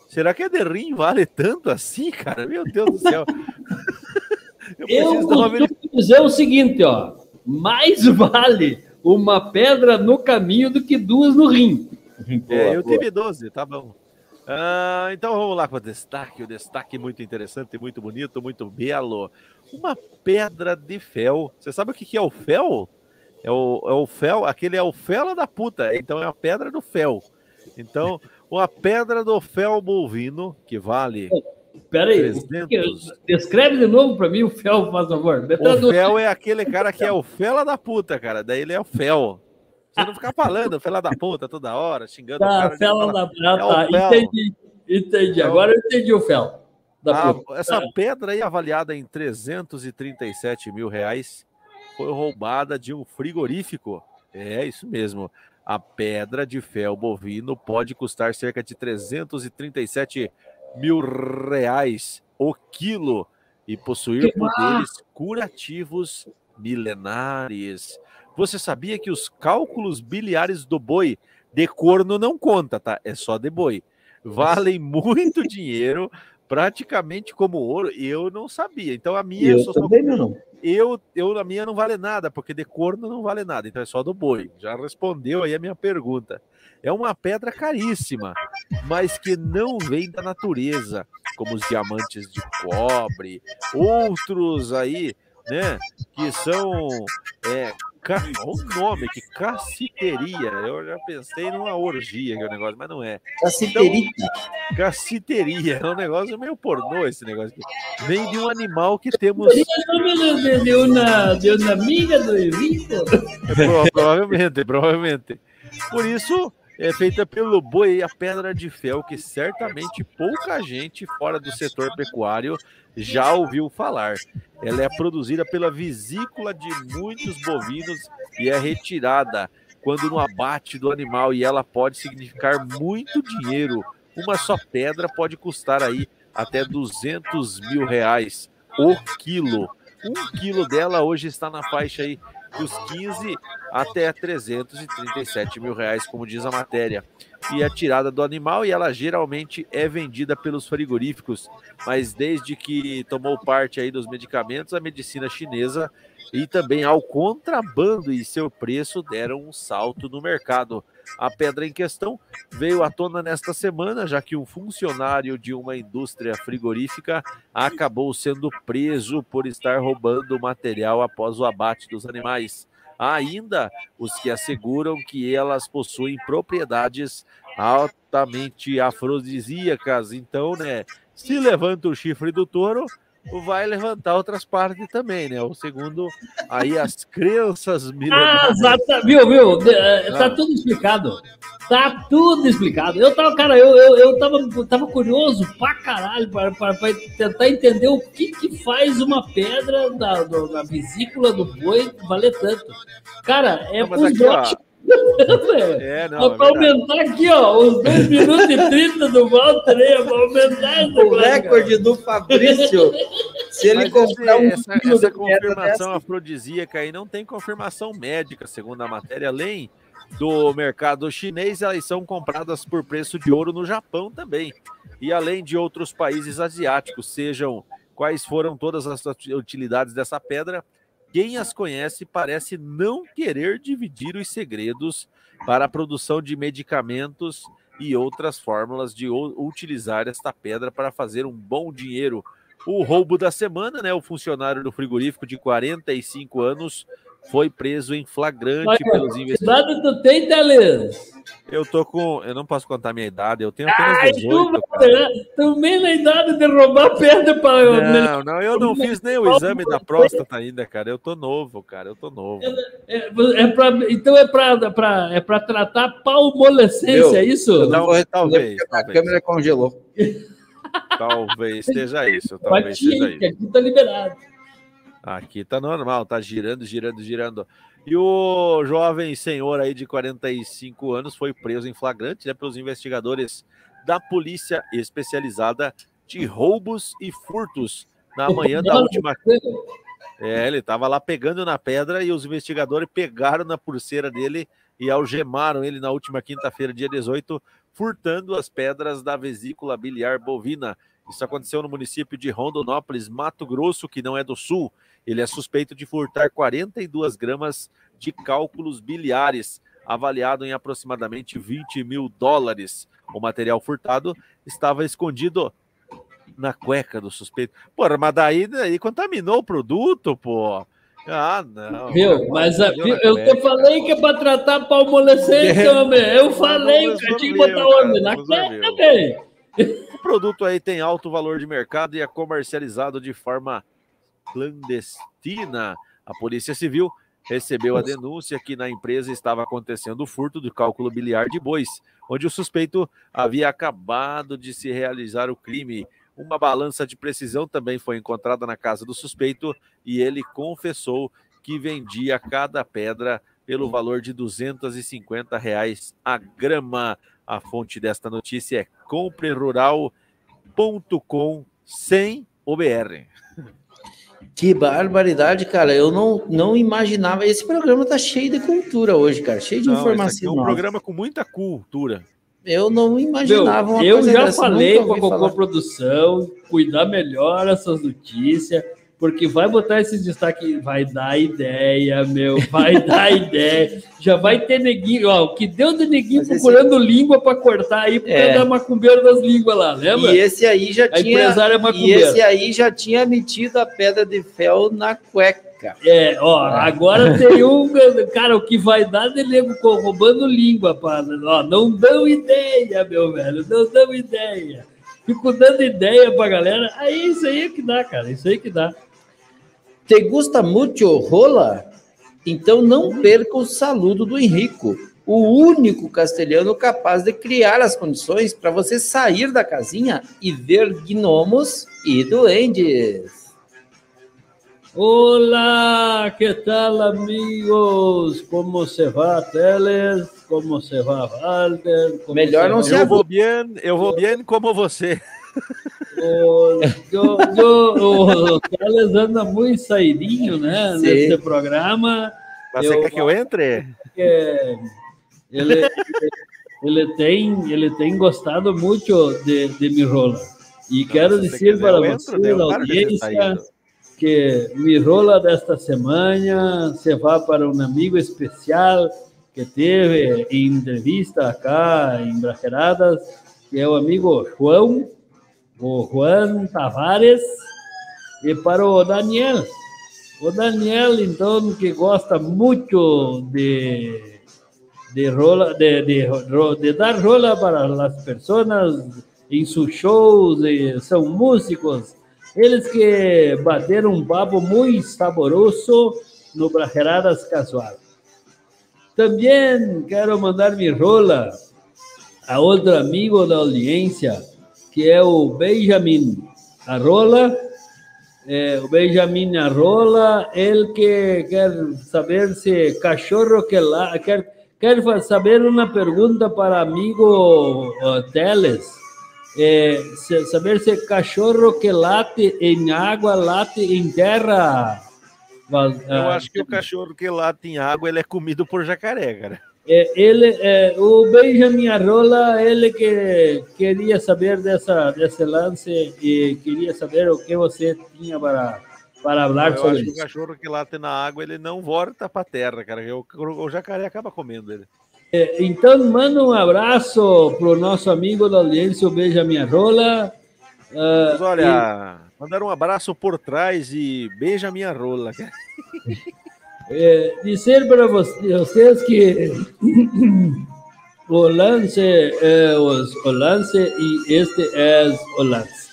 Será que a Derrim vale tanto assim, cara? Meu Deus do céu. Eu, Eu costumo dizer o seguinte, ó. Mais vale uma pedra no caminho do que duas no rim. É, eu tive 12, tá bom. Ah, então vamos lá com o destaque. O destaque muito interessante, muito bonito, muito belo. Uma pedra de fel. Você sabe o que é o fel? É o, é o fel, aquele é o fela da puta. Então é a pedra do fel. Então, uma pedra do fel bovino, que vale. Pera aí, 300... descreve de novo para mim o fel, faz favor. O fel é aquele cara que é o fela da puta, cara. Daí ele é o fel. Você não ficar falando, fela da puta toda hora, xingando tá. Fela da puta, tá, entendi, entendi. Agora eu entendi o fel. Ah, essa é. pedra aí, avaliada em 337 mil reais, foi roubada de um frigorífico. É isso mesmo. A pedra de fel bovino pode custar cerca de 337 mil reais o quilo e possuir poderes curativos milenares. Você sabia que os cálculos biliares do boi de corno não conta, tá? É só de boi. Valem muito dinheiro, praticamente como ouro. Eu não sabia. Então a minha eu também só... não. Eu, eu a minha não vale nada, porque de corno não vale nada. Então é só do boi. Já respondeu aí a minha pergunta. É uma pedra caríssima, mas que não vem da natureza, como os diamantes de cobre, outros aí, né, que são é, Olha o nome, que caciteria. Eu já pensei numa orgia que é o negócio, mas não é. Caciterita. Então, caciteria. É um negócio meio pornô esse negócio aqui. Vem de um animal que temos. De, de, uma, de uma amiga do Evito? É, provavelmente, provavelmente. Por isso, é feita pelo boi a pedra de fel, que certamente pouca gente fora do setor pecuário já ouviu falar. Ela é produzida pela vesícula de muitos bovinos e é retirada quando no abate do animal e ela pode significar muito dinheiro. Uma só pedra pode custar aí até 200 mil reais o quilo. Um quilo dela hoje está na faixa aí dos 15 até 337 mil reais, como diz a matéria. E é tirada do animal e ela geralmente é vendida pelos frigoríficos, mas desde que tomou parte aí dos medicamentos, a medicina chinesa e também ao contrabando e seu preço deram um salto no mercado. A pedra em questão veio à tona nesta semana, já que um funcionário de uma indústria frigorífica acabou sendo preso por estar roubando material após o abate dos animais. Há ainda os que asseguram que elas possuem propriedades altamente afrodisíacas. Então, né, se levanta o chifre do touro, vai levantar outras partes também, né? O segundo, aí as crianças Ah, viu, viu? De- eh, Tá Ah. tudo explicado. Tá tudo explicado. Eu tava, cara, eu, eu, eu tava, tava curioso pra caralho pra, pra, pra tentar entender o que que faz uma pedra da, do- da vesícula do boi valer tanto. Cara, é Não, mas aqui, ó. É, não, é pra aumentar aqui, ó, os 2 minutos e 30 do Walter aí, pra aumentar essa O coisa, cara. recorde do Fabrício, se ele Mas comprar esse- um essa, quilo essa confirmação dessa, afrodisíaca aí não tem confirmação médica, segundo a matéria, além do mercado chinês, elas são compradas por preço de ouro no Japão também. E além de outros países asiáticos, sejam quais foram todas as utilidades dessa pedra, quem as conhece parece não querer dividir os segredos para a produção de medicamentos e outras fórmulas de utilizar esta pedra para fazer um bom dinheiro. O roubo da semana, né? O funcionário do frigorífico de 45 anos foi preso em flagrante Olha, pelos idade tu tem, Teles? Eu tô com. Eu não posso contar minha idade, eu tenho apenas Ai, 18. tu, cara. né? Também na idade de roubar pedra para. Não, não, eu não fiz nem o exame da próstata ainda, cara. Eu tô novo, cara. Eu tô novo. É, é pra, então é para pra, é pra tratar palmolescência, é isso? não talvez, porque a talvez. câmera congelou. Talvez seja isso, talvez ti, seja isso. aqui tá liberado. Aqui tá normal, tá girando, girando, girando. E o jovem senhor aí de 45 anos foi preso em flagrante né, pelos investigadores da Polícia Especializada de Roubos e Furtos na manhã da última. É, ele tava lá pegando na pedra e os investigadores pegaram na pulseira dele e algemaram ele na última quinta-feira, dia 18, furtando as pedras da vesícula biliar bovina. Isso aconteceu no município de Rondonópolis, Mato Grosso, que não é do sul. Ele é suspeito de furtar 42 gramas de cálculos biliares, avaliado em aproximadamente 20 mil dólares. O material furtado estava escondido na cueca do suspeito. Porra, mas daí, daí contaminou o produto, pô. Ah, não. Viu? Mas a- Escondeu na eu te falei que é para tratar palmolescência, homem. Eu falei que eu tinha que botar cara, Na cueca, velho. O produto aí tem alto valor de mercado e é comercializado de forma clandestina. A Polícia Civil recebeu a denúncia que na empresa estava acontecendo o furto do cálculo biliar de bois, onde o suspeito havia acabado de se realizar o crime. Uma balança de precisão também foi encontrada na casa do suspeito e ele confessou que vendia cada pedra pelo valor de 250 reais a grama. A fonte desta notícia é comprerural.com sem OBR. Que barbaridade, cara. Eu não, não imaginava. Esse programa tá cheio de cultura hoje, cara. Cheio de Não, esse aqui é informação. um nova. programa com muita cultura. Eu não imaginava uma Meu, eu coisa já dessa, falei com a Cocô. Produção, cuidar melhor essas notícias, porque vai botar esses destaques, vai dar ideia, meu, vai dar ideia. Já vai ter neguinho, ó, o que deu de neguinho Mas esse- procurando língua para cortar aí, porque É. é da macumbeiro das línguas lá, lembra? E esse aí já A tinha. é E macumbeira. esse aí já tinha metido a pedra de fel na cueca. É, ó, agora tem um. Cara, o que vai dar de nego roubando língua, pá. Ó, não dão ideia, meu velho, não dão ideia. Fico dando ideia pra galera. Aí isso aí é que dá, cara. Isso aí que dá. Te gusta muito rola? Então não perca o saludo do Henrico, o único castelhano capaz de criar as condições para você sair da casinha e ver gnomos e duendes. Olá, que tal, amigos? Como se va, Teles? Como se va, Walter? Como Melhor não va- se Eu vou bem, eu vou bem como você. O, Teles anda muito saidinho, né? Sim. Nesse programa. Mas Você Eu- quer que eu entre? que ele, ele, tem, ele tem gostado muito de, de Mirola. E quero se você dizer para você, né? Da audiência, que Mirola desta semana se vai para um amigo especial que teve em entrevista acá em Braqueradas, que é o amigo João, o Juan Tavares, e para o Daniel. O Daniel, então, que gosta muito de, de, rola, de, de, de dar rola para as pessoas em seus shows, são músicos, Eles que bateram um papo muito saboroso no Brajeradas Casual. Também quero mandar minha rola a outro amigo da audiência, que é o Benjamin Arrola. É, o Benjamin Arrola, ele que quer saber se cachorro que lá quer quer saber uma pergunta para amigo Teles. É, saber se cachorro que late em água late em terra. Eu acho que o cachorro que late em água ele é comido por jacaré, cara. É, ele, é, o Benjamin Arrola, ele que queria saber dessa, desse lance e queria saber o que você tinha para, para falar Eu sobre acho que isso. o cachorro que late na água ele não volta para terra, cara. O, o jacaré acaba comendo ele. É, então, manda um abraço para o nosso amigo da audiência, o Benjamin Arrola. Ah, Mas olha, mandar um abraço por trás e beija a minha rola. É, dizer para vocês que o lance é os, o lance e este é o lance.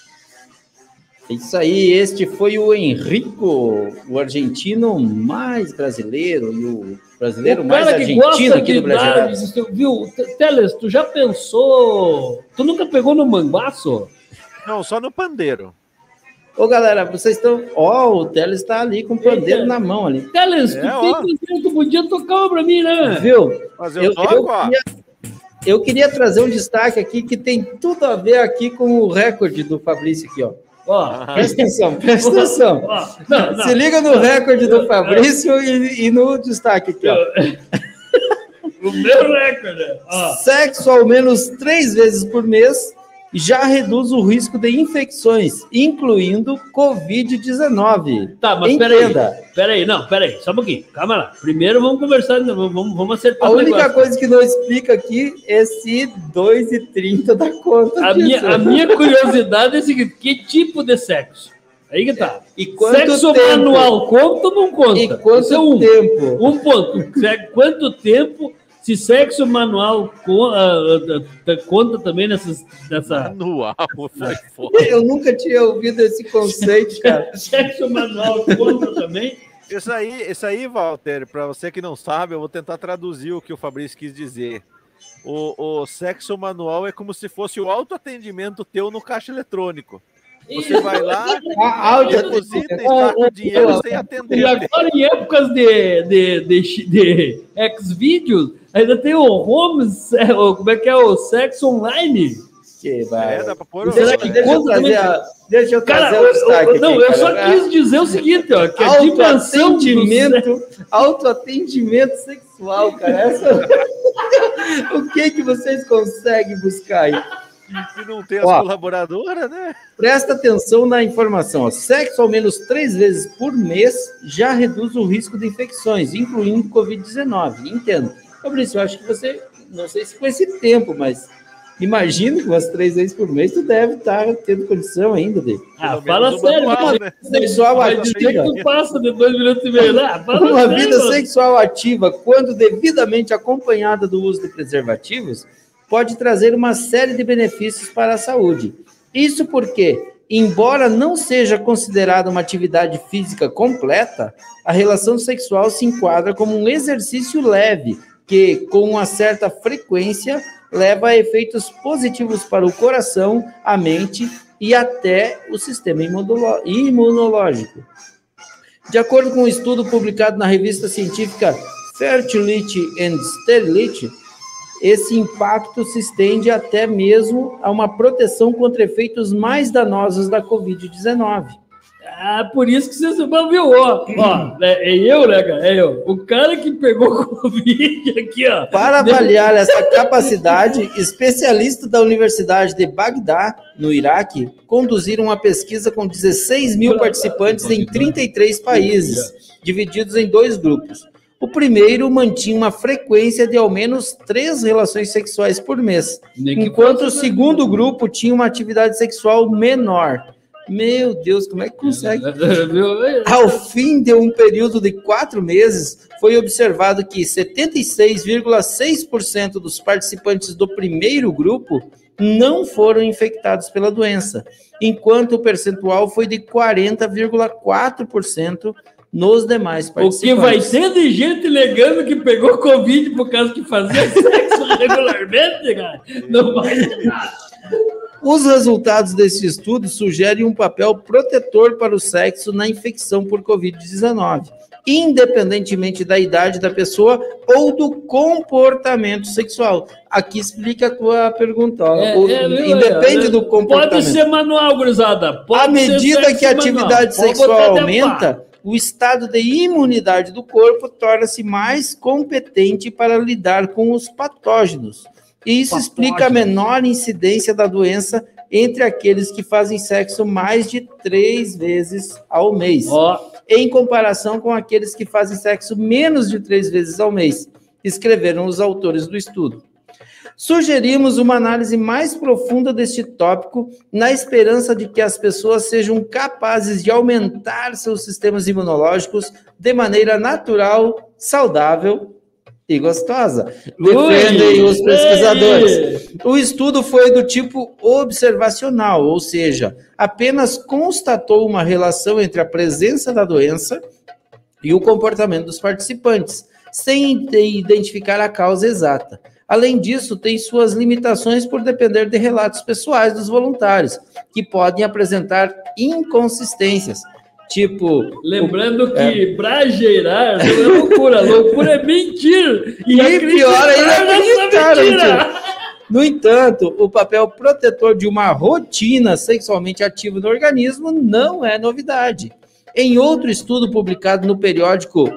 É Isso aí, este foi o Henrico, o argentino mais brasileiro e o brasileiro mais argentino aqui do Brasil. viu? Teles, tu já pensou? Tu nunca pegou no manguaço? Não, só no pandeiro. Ô, galera, vocês estão. Ó, o Teles está ali com o pandeiro na mão ali. Teles, É, tu, tem que- tu podia tocar uma pra mim, né? Viu? Mas eu, Eu, toco, eu ó. queria, eu queria trazer um destaque aqui que tem tudo a ver aqui com o recorde do Fabrício aqui, ó. Ó, Presta atenção, presta atenção. ó, não, não. Se liga no recorde do Fabrício e, e no destaque aqui, ó. O meu recorde. Ó, Sexo ao menos três vezes por mês já reduz o risco de infecções, incluindo Covid-19. tá, mas Entenda. peraí. Peraí, não, peraí, só um pouquinho. Calma lá. Primeiro vamos conversar, vamos, vamos vamos acertar A única negócio. coisa que não explica aqui é se 2,30 dá conta A disso. minha, a minha curiosidade é a seguinte: que tipo de sexo? Aí que tá. E quanto Sexo tempo? manual conta ou não conta? E Isso é quanto um. tempo? Um ponto. Se- Quanto tempo se sexo manual ah, ah, ah, conta também nessas, nessa. Manual, foi foda. Eu nunca tinha ouvido esse conceito, cara. Sexo manual conta também? Isso aí, isso aí, Walter, para você que não sabe, eu vou tentar traduzir o que o Fabrício quis dizer. O, o sexo manual é como se fosse o autoatendimento teu no caixa eletrônico. Você vai lá, A áudio deposita e saca o dinheiro sem E atender. agora, em épocas de, de, de, de X-Videos, ainda tem o home, se- o- como é que é o sexo online? Que É, vai. dá pra pôr o- Será Deixa, que deixa eu trazer, a, deixa eu Cara, trazer eu, o destaque eu- não, aqui, eu só cara. quis dizer o seguinte, ó, que a dimensão Autoatendimento, autoatendimento sexual, cara. Essa... o que que vocês conseguem buscar aí? Se não tem as Ó. colaboradoras, né? Presta atenção na informação. Ó. Sexo ao menos três vezes por mês já reduz o risco de infecções, incluindo Covid-19. Entendo. Fabrício, eu acho que você, não sei se com esse tempo, mas imagino que umas três vezes por mês tu deve estar tendo condição ainda de Ah, fala sério, vai né? sexual vai ativa. que tu passa de dois minutos e meio lá. Fala Uma sério, vida mano. sexual ativa, quando devidamente acompanhada do uso de preservativos, pode trazer uma série de benefícios para a saúde. Isso porque, embora não seja considerada uma atividade física completa, a relação sexual se enquadra como um exercício leve, que, com uma certa frequência, leva a efeitos positivos para o coração, a mente e até o sistema imunológico. De acordo com um estudo publicado na revista científica Fertility and Sterility, esse impacto se estende até mesmo a uma proteção contra efeitos mais danosos da Covid-19. Ah, por isso que vocês não viu, ó, ó, é, é eu, né, cara? É eu. O cara que pegou Covid aqui, ó. Para avaliar essa capacidade, especialistas da Universidade de Bagdá, no Iraque, conduziram uma pesquisa com 16 mil participantes em 33 países, divididos em dois grupos. O primeiro mantinha uma frequência de ao menos três relações sexuais por mês, enquanto o segundo grupo tinha uma atividade sexual menor. Meu Deus, como é que consegue? Ao fim de um período de quatro meses, foi observado que 76,6% dos participantes do primeiro grupo não foram infectados pela doença, enquanto o percentual foi de 40,4% nos demais O participantes. que vai ter de gente negando que pegou Covid por causa que fazia sexo regularmente, cara? Não vai ter nada. Os resultados desse estudo sugerem um papel protetor para o sexo na infecção por Covid-19, independentemente da idade da pessoa ou do comportamento sexual. Aqui explica a tua pergunta. É, O- é, independe é, do comportamento. Pode ser manual, gurizada. Pode À ser medida que a atividade manual. Sexual aumenta, o estado de imunidade do corpo torna-se mais competente para lidar com os patógenos. E isso explica a menor incidência da doença entre aqueles que fazem sexo mais de três vezes ao mês, Ó, em comparação com aqueles que fazem sexo menos de três vezes ao mês, escreveram os autores do estudo. Sugerimos uma análise mais profunda deste tópico, na esperança de que as pessoas sejam capazes de aumentar seus sistemas imunológicos de maneira natural, saudável e gostosa. Defendem os pesquisadores. O estudo foi do tipo observacional, ou seja, apenas constatou uma relação entre a presença da doença e o comportamento dos participantes, sem de- identificar a causa exata. Além disso, tem suas limitações por depender de relatos pessoais dos voluntários, que podem apresentar inconsistências, tipo Lembrando É. que brageirar não é loucura, loucura é mentira. E pior ainda é acreditar acreditar, mentira. No entanto, o papel protetor de uma rotina sexualmente ativa no organismo não é novidade. Em outro estudo publicado no periódico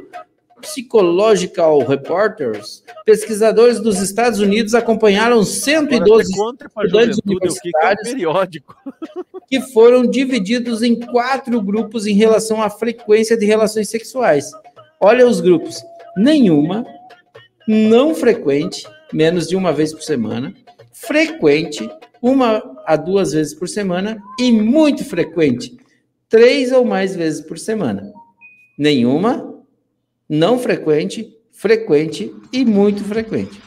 Psychological Reporters, pesquisadores dos Estados Unidos acompanharam Agora, 112 você conta pra estudantes é universitários periódico. que foram divididos em quatro grupos em relação à frequência de relações sexuais. Olha os grupos: nenhuma, não frequente, menos de uma vez por semana, frequente, uma a duas vezes por semana e muito frequente, três ou mais vezes por semana. Nenhuma, não frequente, frequente e muito frequente.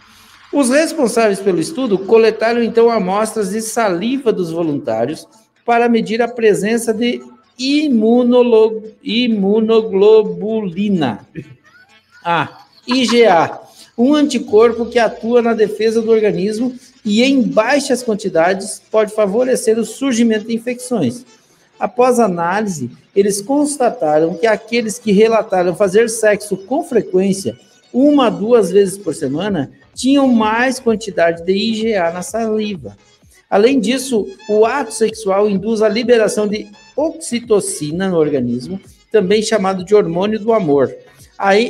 Os responsáveis pelo estudo coletaram então amostras de saliva dos voluntários para medir a presença de imunoglobulina, a IgA, um anticorpo que atua na defesa do organismo e em baixas quantidades pode favorecer o surgimento de infecções. Após análise, eles constataram que aqueles que relataram fazer sexo com frequência, uma a duas vezes por semana, tinham mais quantidade de IgA na saliva. Além disso, o ato sexual induz a liberação de oxitocina no organismo, também chamado de hormônio do amor,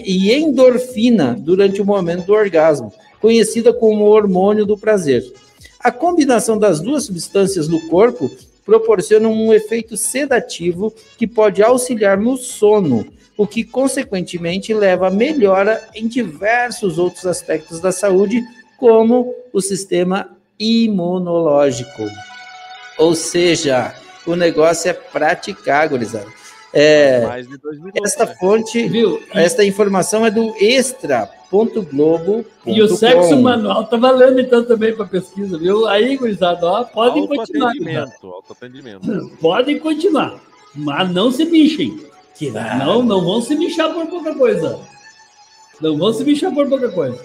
e endorfina durante o momento do orgasmo, conhecida como hormônio do prazer. A combinação das duas substâncias no corpo proporciona um efeito sedativo que pode auxiliar no sono, o que consequentemente leva a melhora em diversos outros aspectos da saúde, como o sistema imunológico. Ou seja, o negócio é praticar, gurizada. É, Mais de dois minutos. esta né? fonte, Viu? E, esta informação é do extra.globo.com. e o sexo manual tá valendo então também para pesquisa, viu? Aí, gurizada, ó, podem continuar. gurizada. Autoatendimento, autoatendimento. Podem continuar. Mas não se bichem. Que não, não vão se bichar por pouca coisa. Não vão se bichar por pouca coisa.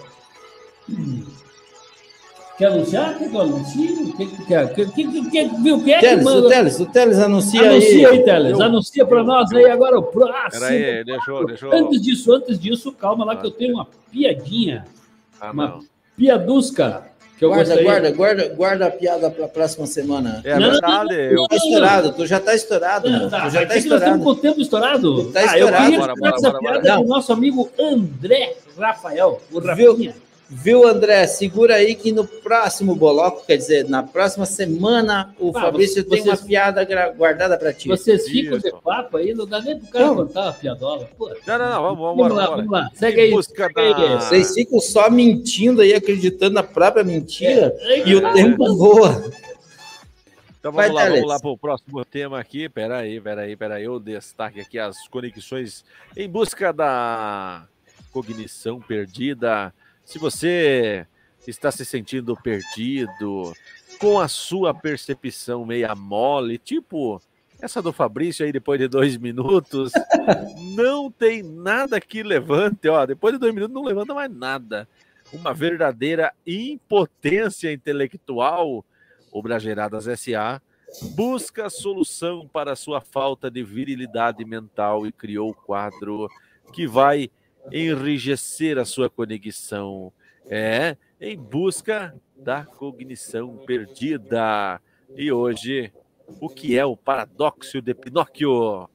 Hum. Quer anunciar? Quer que eu anuncie? O que que quer? Que, que, que, que, viu? Quem é que Teles, o manda? Teles, o Teles anuncia, Anuncia aí. aí, Teles. Anuncia para nós aí agora o próximo. Pera aí, deixa eu. Deixa eu... Antes disso, antes disso, calma lá que eu tenho uma piadinha. Ah, Uma não. piadusca. Que eu Guarda, gostaria. guarda, guarda, guarda a piada para a próxima semana. É Não, verdade. Eu... Tá estourado, tu já tá estourado, Não, tá, Tu já mas tá é que nós estamos estourado. com o tempo estourado. Tá ah, eu estourado. queria Bora, bora, essa bora, piada bora. do nosso amigo André Rafael, o? Rafinha. Viu, André? Segura aí que no próximo bloco, quer dizer, na próxima semana, o Ah, Fabrício tem vocês- uma piada guardada para ti. Vocês ficam Isso. de papo aí, não dá nem pro cara Não. contar uma piadola. Pô, Não, não, não, vamos, vamos, vamos lá, bora, vamos lá. Segue aí. Busca segue aí. da- Vocês ficam só mentindo aí, acreditando na própria mentira, É. e o tempo voa. Então Vai, vamos lá, Teles. vamos lá para o próximo tema aqui. Peraí, peraí, peraí. Eu destaque aqui as conexões em busca da cognição perdida. Se você está se sentindo perdido, com a sua percepção meia mole, tipo essa do Fabrício aí depois de dois minutos, não tem nada que levante, ó, depois de dois minutos não levanta mais nada. Uma verdadeira impotência intelectual, o Brageradas SA busca solução para sua falta de virilidade mental e criou o quadro que vai enrijecer a sua conexão. É, em busca da cognição perdida. E hoje, o que é o paradoxo de Pinóquio?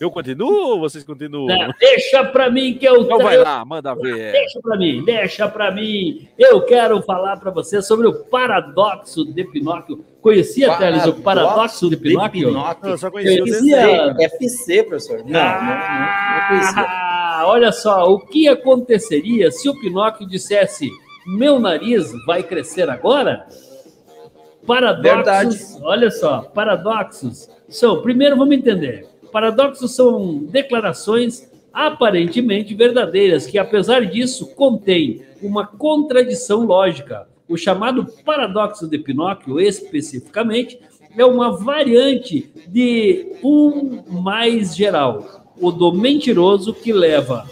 Eu continuo ou vocês continuam? Não, deixa para mim que eu Então vai lá, manda ver. Deixa para mim, deixa para mim. Eu quero falar para você sobre o paradoxo de Pinóquio. Conhecia, Teles, o paradoxo de Pinóquio? Eu só conheci o Conhecia? desenho. FC, professor. Não, não, não, não conhecia. Olha só, o que aconteceria se o Pinóquio dissesse: meu nariz vai crescer agora? Paradoxos, Verdade. olha só, paradoxos são, primeiro vamos entender, paradoxos são declarações aparentemente verdadeiras, que apesar disso contêm uma contradição lógica. O chamado paradoxo de Pinóquio, especificamente, é uma variante de um mais geral, o do mentiroso que leva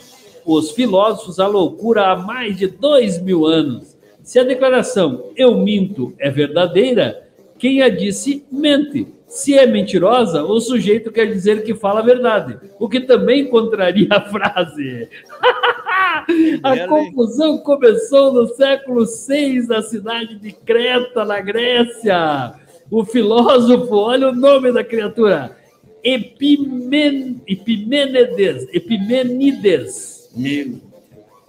os filósofos à loucura há mais de dois mil anos. Se a declaração eu minto é verdadeira, quem a disse mente. Se é mentirosa, o sujeito quer dizer que fala a verdade, o que também contraria a frase. a confusão começou no século VI na cidade de Creta, na Grécia. O filósofo, olha o nome da criatura, Epimen, Epimênides, Epimenides,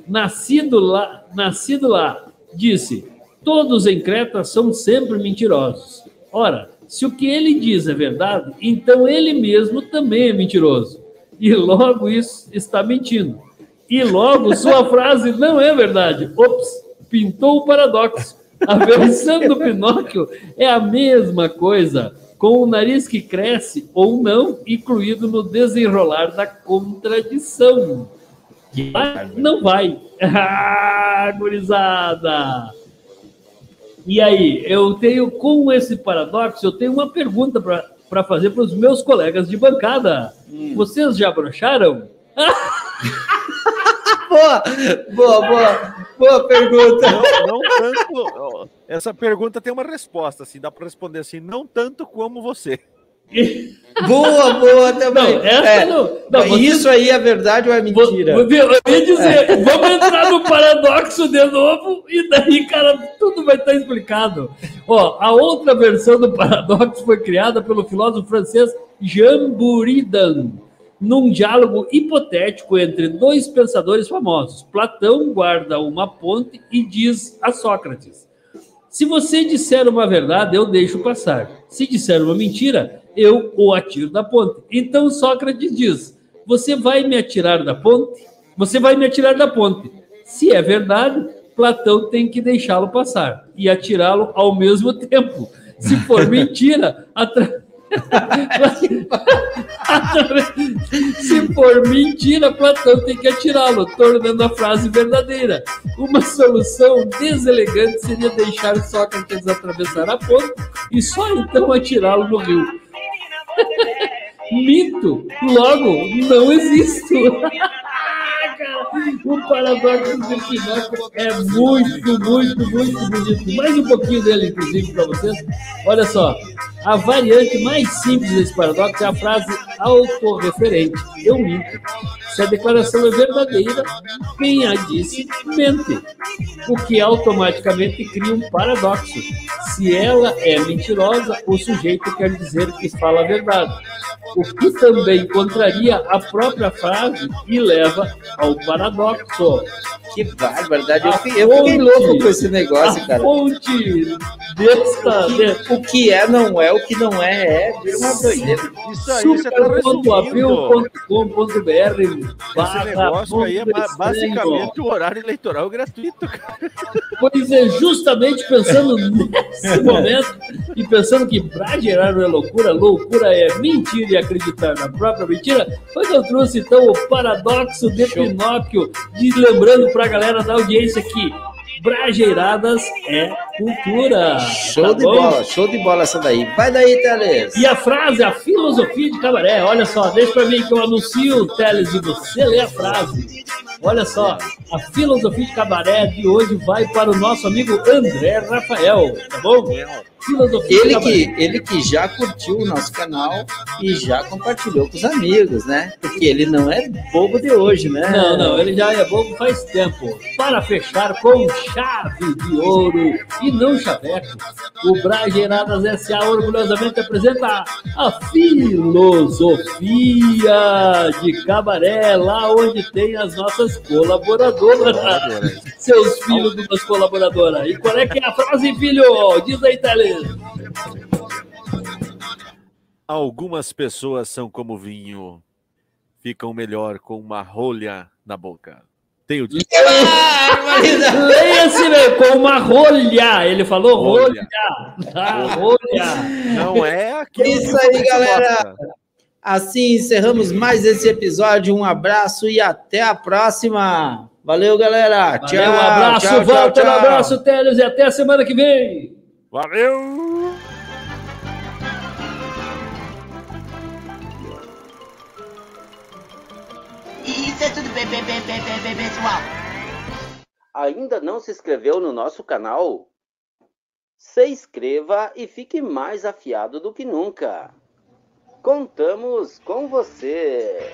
nascido lá, nascido lá, disse: Todos em Creta são sempre mentirosos. Ora, se o que ele diz é verdade, então ele mesmo também é mentiroso. E logo isso está mentindo. E logo sua frase não é verdade. Ops, pintou o paradoxo. A versão do Pinóquio é a mesma coisa, com o nariz que cresce ou não, incluído no desenrolar da contradição. Vai, não vai. Ah, gurizada! E aí, eu tenho, com esse paradoxo, eu tenho uma pergunta para fazer para os meus colegas de bancada. Vocês já brocharam? Boa, boa, boa, boa pergunta. Não, não tanto. Essa pergunta tem uma resposta, assim, dá para responder assim, não tanto como você. Boa, boa também. Não, essa É, não. não mas você- Isso aí é verdade ou é mentira? vou Eu ia dizer, vamos entrar no paradoxo de novo e daí, cara, tudo vai estar explicado. Ó, a outra versão do paradoxo foi criada pelo filósofo francês Jean Buridan, num diálogo hipotético entre dois pensadores famosos. Platão guarda uma ponte e diz a Sócrates: Se você disser uma verdade, eu deixo passar. Se disser uma mentira, eu o atiro da ponte. Então Sócrates diz: Você vai me atirar da ponte? Você vai me atirar da ponte. Se é verdade, Platão tem que deixá-lo passar e atirá-lo ao mesmo tempo. Se for mentira, atra... Se for mentira, Platão tem que atirá-lo, tornando a frase verdadeira. Uma solução deselegante seria deixar Sócrates atravessar a ponte e só então atirá-lo no rio. Mito, logo, não existe. O paradoxo de Pinóquio é muito, muito, muito bonito. Mais um pouquinho dele, inclusive, para vocês. Olha só, a variante mais simples desse paradoxo é a frase autorreferente. Eu minto. Se a declaração é verdadeira, quem a disse mente. O que automaticamente cria um paradoxo. Se ela é mentirosa, o sujeito quer dizer que fala a verdade. O que também contraria a própria frase e leva ao paradoxo. Que barbaridade. Eu fiquei, eu fiquei fonte- louco com esse negócio, cara. fonte desta, de, O que é não é, o que não é é. Vira uma doideira. Isso aí você tá resumindo. Esse negócio aí é ba- basicamente o horário eleitoral gratuito, cara. Pois é, justamente pensando nesse momento e pensando que pra gerar não é loucura, loucura é mentir e acreditar na própria mentira, foi que eu trouxe então o paradoxo de Pinóquio, e lembrando pra galera da audiência que Brajeiradas é cultura. Show tá de bom? bola, show de bola essa daí. Vai daí, Teles. E a frase, a filosofia de cabaré. Olha só, deixa pra mim que eu anuncio, Teles, e você lê a frase. Olha só, a filosofia de cabaré de hoje vai para o nosso amigo André Rafael, tá bom? Filosofia Ele que, ele que já curtiu o nosso canal e já compartilhou com os amigos, né? Porque ele não é bobo de hoje, né? Não, não, ele já é bobo faz tempo. Para fechar com chave de ouro e não chaveco, o Brageiradas S.A. orgulhosamente apresenta a filosofia de cabaré, lá onde tem as nossas colaboradoras. Seus filhos de umas colaboradoras. E qual é que é a frase, filho? Diz aí, Teles. Algumas pessoas são como vinho, ficam melhor com uma rolha na boca. Tenho dito. Leia-se, com uma rolha. Ele falou rolha. Rolha. Rolha. Não é aquilo Isso que aí, galera. Assim encerramos mais esse episódio. Um abraço e até a próxima. Valeu, galera. Valeu, tchau. um abraço, tchau, tchau, Walter, um tchau. abraço, Teles, e até a semana que vem. Valeu! Isso é tudo bem, bem, bem, bem, bem, bem, pessoal. Ainda não se inscreveu no nosso canal? Se inscreva e fique mais afiado do que nunca. Contamos com você.